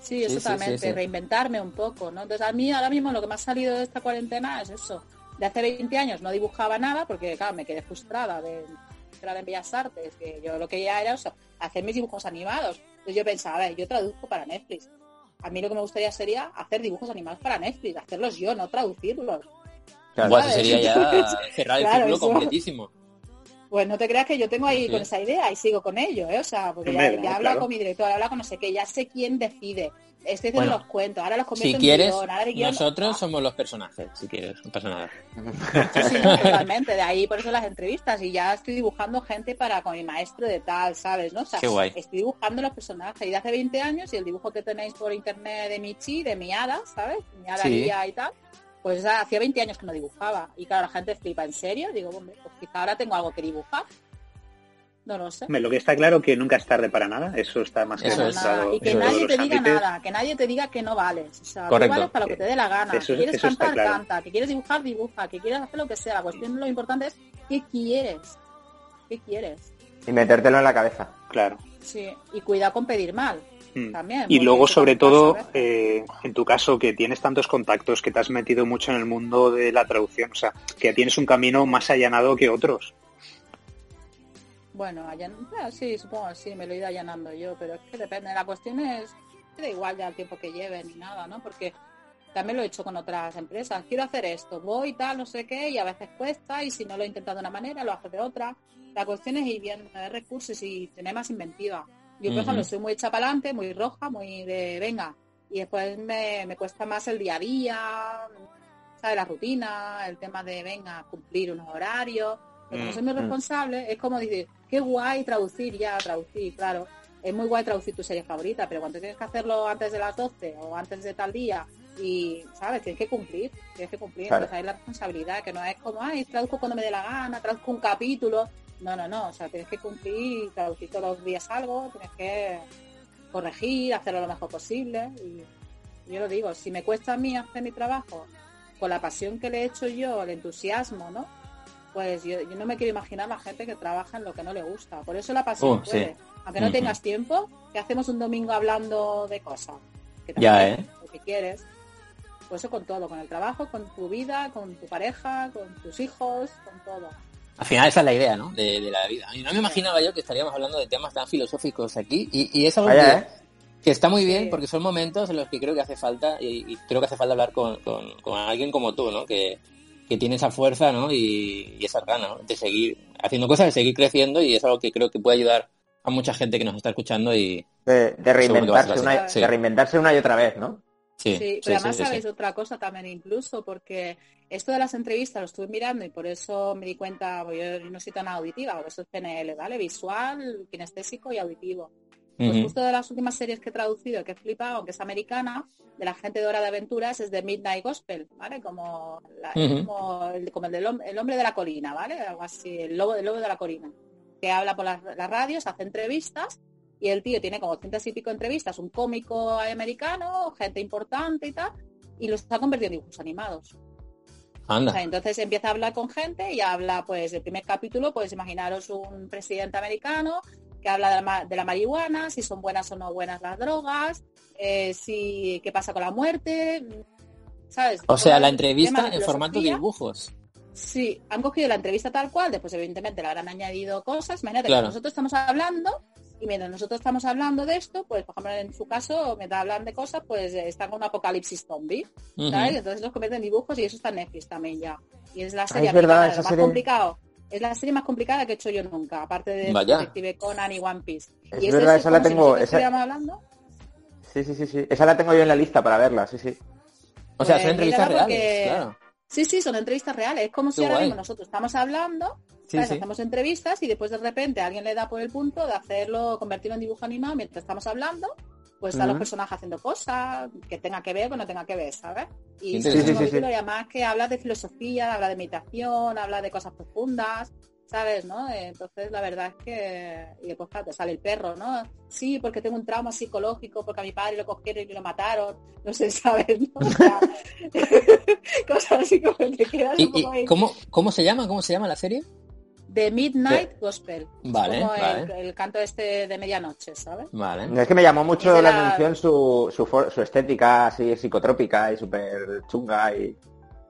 Sí, sí, Sí, sí, exactamente, sí, reinventarme un poco, ¿no? Entonces a mí ahora mismo lo que me ha salido de esta cuarentena es eso. De hace 20 años no dibujaba nada porque, claro, me quedé frustrada de entrar en Bellas Artes, que yo lo que ya era o sea, hacer mis dibujos animados. Entonces yo pensaba, a ver, yo traduzco para Netflix. A mí lo que me gustaría sería hacer dibujos animados para Netflix, hacerlos yo, no traducirlos. Claro. Eso sería ya cerrar el Claro, círculo eso- completísimo. Pues no te creas que yo tengo ahí Sí. con esa idea y sigo con ello, ¿eh? O sea, porque ya, ya claro. con mi director, he hablado con no sé qué, ya sé quién decide. Estoy haciendo Bueno, los cuentos, ahora los convierto Si en quieres, guion, ahora guión- nosotros somos los personajes, si quieres, no pasa nada. Sí, sí, no, totalmente. De ahí por eso las entrevistas. Y ya estoy dibujando gente para con mi maestro de tal, ¿sabes? ¿no? O sea, Qué guay. estoy dibujando los personajes. Y de hace 20 años, y el dibujo que tenéis por internet de Michi, de mi hada, ¿sabes? Mi hada Sí. guía y tal. Pues hacía 20 años que no dibujaba. Y claro, la gente flipa, ¿en serio? Digo, hombre, pues quizá ahora tengo algo que dibujar. No lo sé. Lo que está claro que nunca es tarde para nada, eso está más que Eso Para es. demostrado. nada. Y que nadie te diga ámbitos. nada, que nadie te diga que no vales. O sea, tú Correcto. vales para lo que te dé la gana. Eso- que quieres eso cantar, claro. canta. Que quieres dibujar, dibuja. Que quieres hacer lo que sea. La cuestión, lo importante es qué quieres. ¿Qué quieres? Y metértelo en la cabeza. Claro. Sí. Y cuidado con pedir mal. Mm. También. Y luego, sobre todo, veces. eh, en tu caso, que tienes tantos contactos, que te has metido mucho en el mundo de la traducción, o sea, que tienes un camino más allanado que otros. Bueno, allan... ah, sí, supongo que sí, me lo he ido allanando yo, pero es que depende. La cuestión es, da igual ya el tiempo que lleve ni nada, ¿no? Porque también lo he hecho con otras empresas. Quiero hacer esto, voy tal, no sé qué, y a veces cuesta, y si no lo he intentado de una manera, lo haces de otra. La cuestión es ir viendo de recursos y tener más inventiva. Yo, por ejemplo, soy muy hecha para adelante, muy roja, muy de venga, y después me, me cuesta más el día a día, ¿sabes? La rutina, el tema de venga, cumplir unos horarios. Pero como Mm, soy muy mm. responsable, es como decir, qué guay traducir ya, traducir, claro. Es muy guay traducir tu serie favorita, pero cuando tienes que hacerlo antes de las 12 o antes de tal día y, ¿sabes? Tienes que cumplir, tienes que cumplir. Claro. Entonces hay la responsabilidad, que no es como, ay, traduzco cuando me dé la gana, traduzco un capítulo. No, no, no, o sea, tienes que cumplir, traducir todos los días algo, tienes que corregir, hacerlo lo mejor posible. Y yo lo digo, si me cuesta a mí hacer mi trabajo con la pasión que le he hecho yo, el entusiasmo, ¿no? Pues yo, yo no me quiero imaginar la gente que trabaja en lo que no le gusta. Por eso la pasión sí. puede. Aunque no tengas tiempo, que hacemos un domingo hablando de cosas. Que Ya, ¿eh? Lo que quieres. Pues eso con todo, con el trabajo, con tu vida, con tu pareja, con tus hijos, con todo. Al final esa es la idea, ¿no? De, de la vida. Y no me imaginaba yo que estaríamos hablando de temas tan filosóficos aquí y, y es algo Vaya, que, ¿eh? que está muy bien porque son momentos en los que creo que hace falta y, y creo que hace falta hablar con, con- con alguien como tú, ¿no? Que, que tiene esa fuerza, ¿no? Y, y esa gana ¿no? de seguir haciendo cosas, de seguir creciendo y es algo que creo que puede ayudar a mucha gente que nos está escuchando y De, reinventarse, una, de reinventarse una y otra vez, ¿no? sí, Sí, sí, pero además sí, sabéis sí. otra cosa también incluso, porque esto de las entrevistas lo estuve mirando y por eso me di cuenta, yo no soy tan auditiva, porque eso es PNL, ¿vale? Visual, kinestésico y auditivo. Pues justo de las últimas series que he traducido, que he flipado, aunque es americana, de la gente de Hora de Aventuras, es de Midnight Gospel, ¿vale? Como, la- Ujú. como, el, como el del el hombre de la colina, ¿vale? Algo así, el lobo, el lobo de la colina. Que habla por las, las radios, hace entrevistas, y el tío tiene como cientos y pico entrevistas, un cómico americano, gente importante y tal, y los ha convertido en dibujos animados. O Anda. sea, entonces empieza a hablar con gente y habla, pues, el primer capítulo, pues imaginaros un presidente americano que habla de la, ma- de la marihuana, si son buenas o no buenas las drogas, eh, si qué pasa con la muerte, ¿sabes? O sea, la entrevista en formato de dibujos. Sí, han cogido la entrevista tal cual, después evidentemente le habrán añadido cosas. Imagínate Claro. que nosotros estamos hablando y mientras nosotros estamos hablando de esto, pues por ejemplo en su caso, mientras hablan de cosas, pues eh, están con un apocalipsis zombie. ¿sabes? Entonces los convierten en dibujos y eso está en Netflix también ya. Y es la Ah, serie es verdad, esa más serie- complicado. Es la serie más complicada que he hecho yo nunca, aparte de Vaya. Detective Conan y One Piece. Es y es verdad, eso, esa la si tengo- esa- hablando. Sí, sí, sí, sí. Esa la tengo yo en la lista para verla, sí, sí. O sea, Pues son entrevistas mírala reales, porque- claro. Sí, sí, son entrevistas reales. Es como si ahora guay. mismo nosotros estamos hablando, Sí, ¿sabes? sí. hacemos entrevistas y después de repente alguien le da por el punto de hacerlo, convertirlo en dibujo animado mientras estamos hablando, pues están los personajes haciendo cosas que tenga que ver o no tenga que ver, ¿sabes? Y Sí, sí, y además que habla de filosofía, habla de meditación, habla de cosas profundas, ¿sabes? ¿no? Entonces la verdad es que y después claro, te sale el perro, ¿no? Sí, porque tengo un trauma psicológico, porque a mi padre lo cogieron y lo mataron, no sé, ¿sabes? ¿no? O sea, cosas así como que te quedas un ¿Y, poco ahí. cómo, cómo se llama? ¿Cómo se llama la serie? The Midnight Gospel. Vale, como el, vale. el canto este de medianoche, ¿sabes? Vale. Es que me llamó mucho la la- atención su, su, for- su estética así psicotrópica y súper chunga y,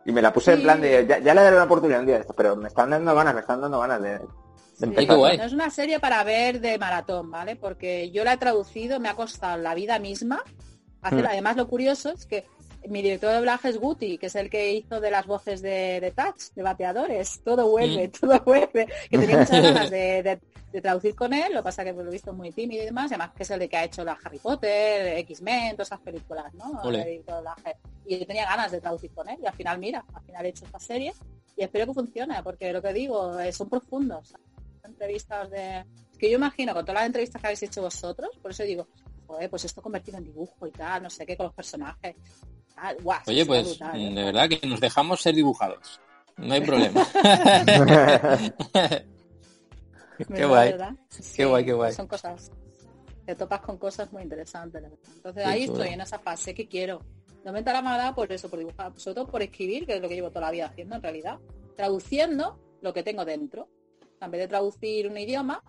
y me la puse en plan de, ya, ya le daré una oportunidad un día de esto, pero me están dando ganas, me están dando ganas de, de Sí, empezar. qué guay. No es una serie para ver de maratón, ¿vale? Porque yo la he traducido, me ha costado la vida misma. Hacer, Hmm. Además, lo curioso es que mi director de doblaje es Guti, que es el que hizo de las voces de, de Touch, de bateadores. Todo vuelve, Mm. todo vuelve. Que tenía muchas ganas de, de- de traducir con él, lo que pasa que por lo he visto muy tímido y demás, además que es el de que ha hecho la Harry Potter, X-Men, todas esas películas, ¿no? El doblaje. Y yo tenía ganas de traducir con él, y al final, mira, al final he hecho esta serie y espero que funcione, porque lo que digo, eh, son profundos. Entrevistas de... Es que yo imagino, con todas las entrevistas que habéis hecho vosotros, por eso digo, pues esto convertido en dibujo y tal, no sé qué, con los personajes. Guau, Oye, pues brutal, ¿eh? de verdad que nos dejamos ser dibujados. No hay problema. qué ¿Verdad, guay. verdad? Qué guay, qué guay. Son cosas. Te topas con cosas muy interesantes. Entonces Qué ahí chulo. estoy, en esa fase que quiero. No me entra la mala por eso, por dibujar, sobre todo por escribir, que es lo que llevo toda la vida haciendo en realidad. Traduciendo lo que tengo dentro. En vez de traducir un idioma,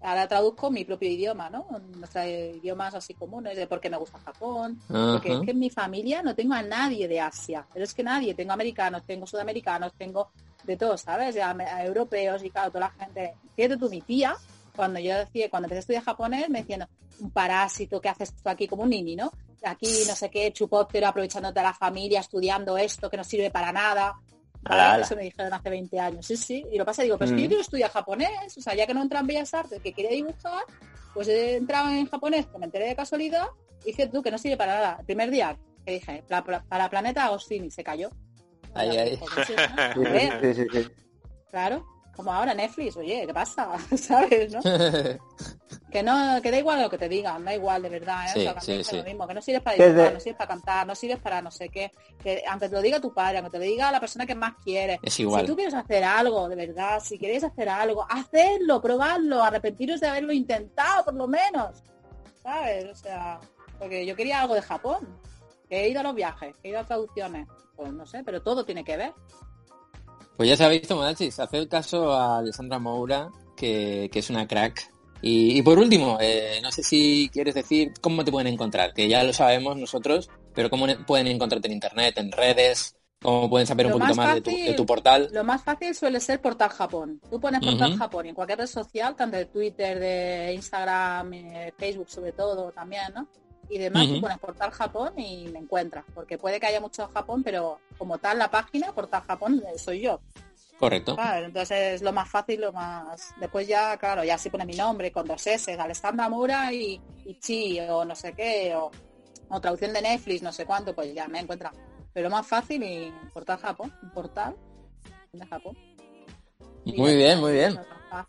ahora traduzco mi propio idioma, ¿no? Nuestros idiomas así comunes, de por qué me gusta Japón, porque es que en mi familia no tengo a nadie de Asia, pero es que nadie, tengo americanos, tengo sudamericanos, tengo de todos, ¿sabes? A europeos y claro, toda la gente. Fíjate tú, mi tía, cuando yo decía, cuando empecé a estudiar japonés, me decían, un parásito, ¿qué haces tú aquí como un nini, no? Aquí no sé qué, chupóptero, aprovechándote de la familia, estudiando esto que no sirve para nada. ¿Vale? Ala, ala. Eso me dijeron hace 20 años, sí, sí. Y lo pasa, digo, pues es que Mm. yo quiero estudiar japonés, o sea, ya que no entra en Bellas Artes, que quería dibujar, pues he entrado en japonés, que me enteré de casualidad, y dije tú que no sirve para nada. El primer día que dije, "Pla- pla- para Planeta Agostini, se cayó. Ay, ay. pues, claro, como ahora Netflix, oye, ¿qué pasa? ¿Sabes, no? Que no, que da igual lo que te digan, da igual de verdad, ¿eh? Sí, O sea, que sí, sí. lo mismo, que no sirves para dibujar, de- no sirves para cantar, no sirves para no sé qué, que aunque te lo diga tu padre, aunque te lo diga la persona que más quiere, Es igual. si tú quieres hacer algo, de verdad, si queréis hacer algo, hacedlo, probadlo, arrepentiros de haberlo intentado, por lo menos, ¿sabes? O sea, porque yo quería algo de Japón, que he ido a los viajes, que he ido a traducciones, pues no sé, pero todo tiene que ver. Pues ya sabéis, Tomodachis, haced caso a Alessandra Moura, que, que es una crack. Y, y por último, eh, no sé si quieres decir cómo te pueden encontrar, que ya lo sabemos nosotros, pero cómo pueden encontrarte en internet, en redes, cómo pueden saber un poquito más más de tu, de tu portal. Lo más fácil suele ser Portal Japón. Tú pones Portal Ujú. Japón y en cualquier red social, tanto de Twitter, de Instagram, eh, Facebook sobre todo también, ¿no? Y demás, Ujú. tú pones Portal Japón y me encuentras. Porque puede que haya mucho en Japón, pero como tal la página, Portal Japón, eh, soy yo. Correcto. Entonces es lo más fácil, lo más... Después ya, claro, ya si pone mi nombre con dos S, Alessandra Mura y, y Chi, o no sé qué, o, o traducción de Netflix, no sé cuánto, pues ya me encuentran. Pero más fácil y Portal Japón, portal de Japón. Y Muy bien, muy bien. Ah,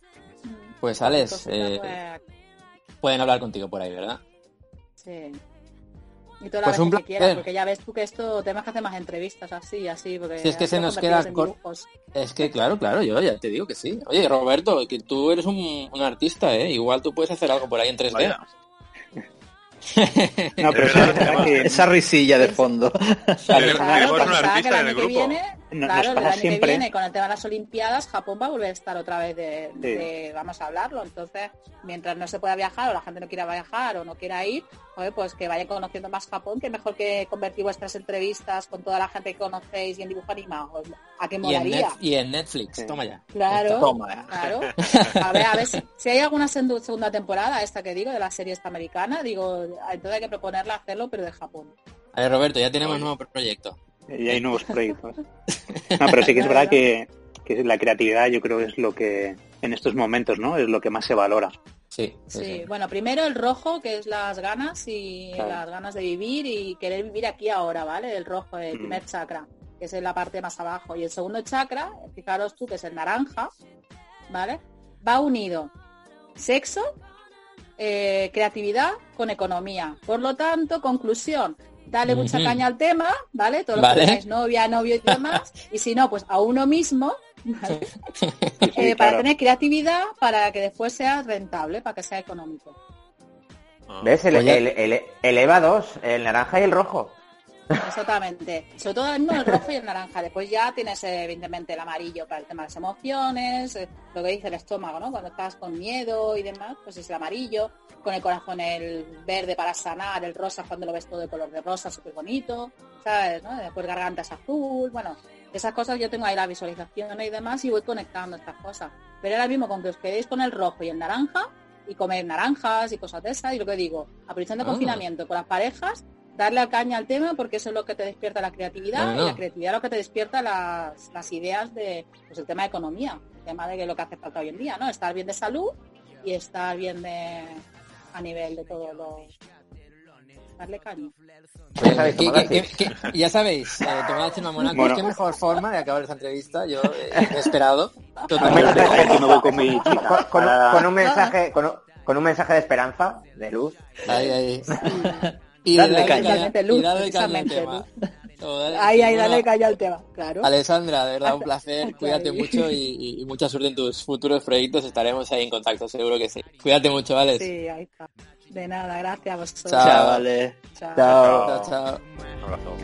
Pues Alex, eh, pues, pueden hablar contigo por ahí, ¿verdad? Sí. Y toda la Pues vez que quieras, porque ya ves tú que esto tenemos que hacer más entrevistas así, así, porque Si es que se nos queda. Es que, claro, claro, yo ya te digo que sí. Oye, Roberto, que tú eres un, un artista, ¿eh? Igual tú puedes hacer algo por ahí en 3D. Vaya. No, pero Esa risilla de fondo. Tenemos- un artista en el grupo. viene, No- nos claro, el año siempre. que viene con el tema de las Olimpiadas, Japón va a volver a estar otra vez de, Sí. de- vamos a hablarlo. Entonces, mientras no se pueda viajar o la gente no quiera viajar o no quiera ir, pues que vayan conociendo más Japón, que mejor que convertir vuestras entrevistas con toda la gente que conocéis y en dibujo animado. ¿A qué Y en, molaría? Net- y en Netflix, Sí. toma ya. Claro, Toma, ya. claro. A ver, a ver si, si hay alguna segunda temporada, esta que digo, de la serie esta americana, digo, entonces hay que proponerla hacerlo, pero de Japón. A ver, Roberto, ya tenemos nuevo proyecto. Y hay nuevos proyectos. No, pero sí que es verdad que, que la creatividad yo creo que es lo que en estos momentos, ¿no? Es lo que más se valora. Sí, sí, bueno, primero el rojo, que es las ganas y Claro. las ganas de vivir y querer vivir aquí ahora, ¿vale? El rojo, el Mm. primer chakra, que es en la parte más abajo. Y el segundo chakra, fijaros tú, que es el naranja, ¿vale? Va unido sexo, eh, creatividad con economía. Por lo tanto, conclusión, dale mucha Ujú. caña al tema, ¿vale? Todos los Vale. que tengáis novia, novio y demás. y si no, pues a uno mismo, ¿vale? Sí, Eh, para tener creatividad, para que después sea rentable, para que sea económico. Ah. ¿Ves? El, el, el- el EVA 2, el naranja y el rojo. Exactamente. Sobre todo mismo el rojo y el naranja. Después ya tienes eh, evidentemente el amarillo para el tema de las emociones, eh, lo que dice el estómago, ¿no? Cuando estás con miedo y demás, pues es el amarillo. Con el corazón el verde para sanar, el rosa cuando lo ves todo de color de rosa, súper bonito, ¿sabes? ¿no? Después garganta es azul, bueno, esas cosas yo tengo ahí la visualización y demás y voy conectando estas cosas. Pero ahora mismo con que os quedéis con el rojo y el naranja y comer naranjas y cosas de esas y lo que digo, aprovechando el Ah. confinamiento con las parejas, darle al caña al tema porque eso es lo que te despierta la creatividad No, no. y la creatividad es lo que te despierta las, las ideas de pues el tema de economía, el tema de que lo que hace falta hoy en día, ¿no? Estar bien de salud y estar bien de a nivel de todo lo darle caña. Pues ya sabéis, ¿Qué- qué- qué- qué- ya sabéis, eh, Bueno. qué mejor forma de acabar esta entrevista, yo eh, he esperado. Totalmente. con un, para- con un mensaje, con un, con un mensaje de esperanza, de luz. Ahí, ahí. Y dale, dale caña. Luz, y dale caña al tema. Dale, dale caña al tema, claro. Alessandra, de verdad, un placer. Cuídate mucho y, y, mucha suerte en tus futuros proyectos. Estaremos ahí en contacto, seguro que sí. Cuídate mucho, Alex. Sí, ahí está. De nada, gracias a vosotros. Chao, chao. vale. Chao. Chao, chao. Un abrazo.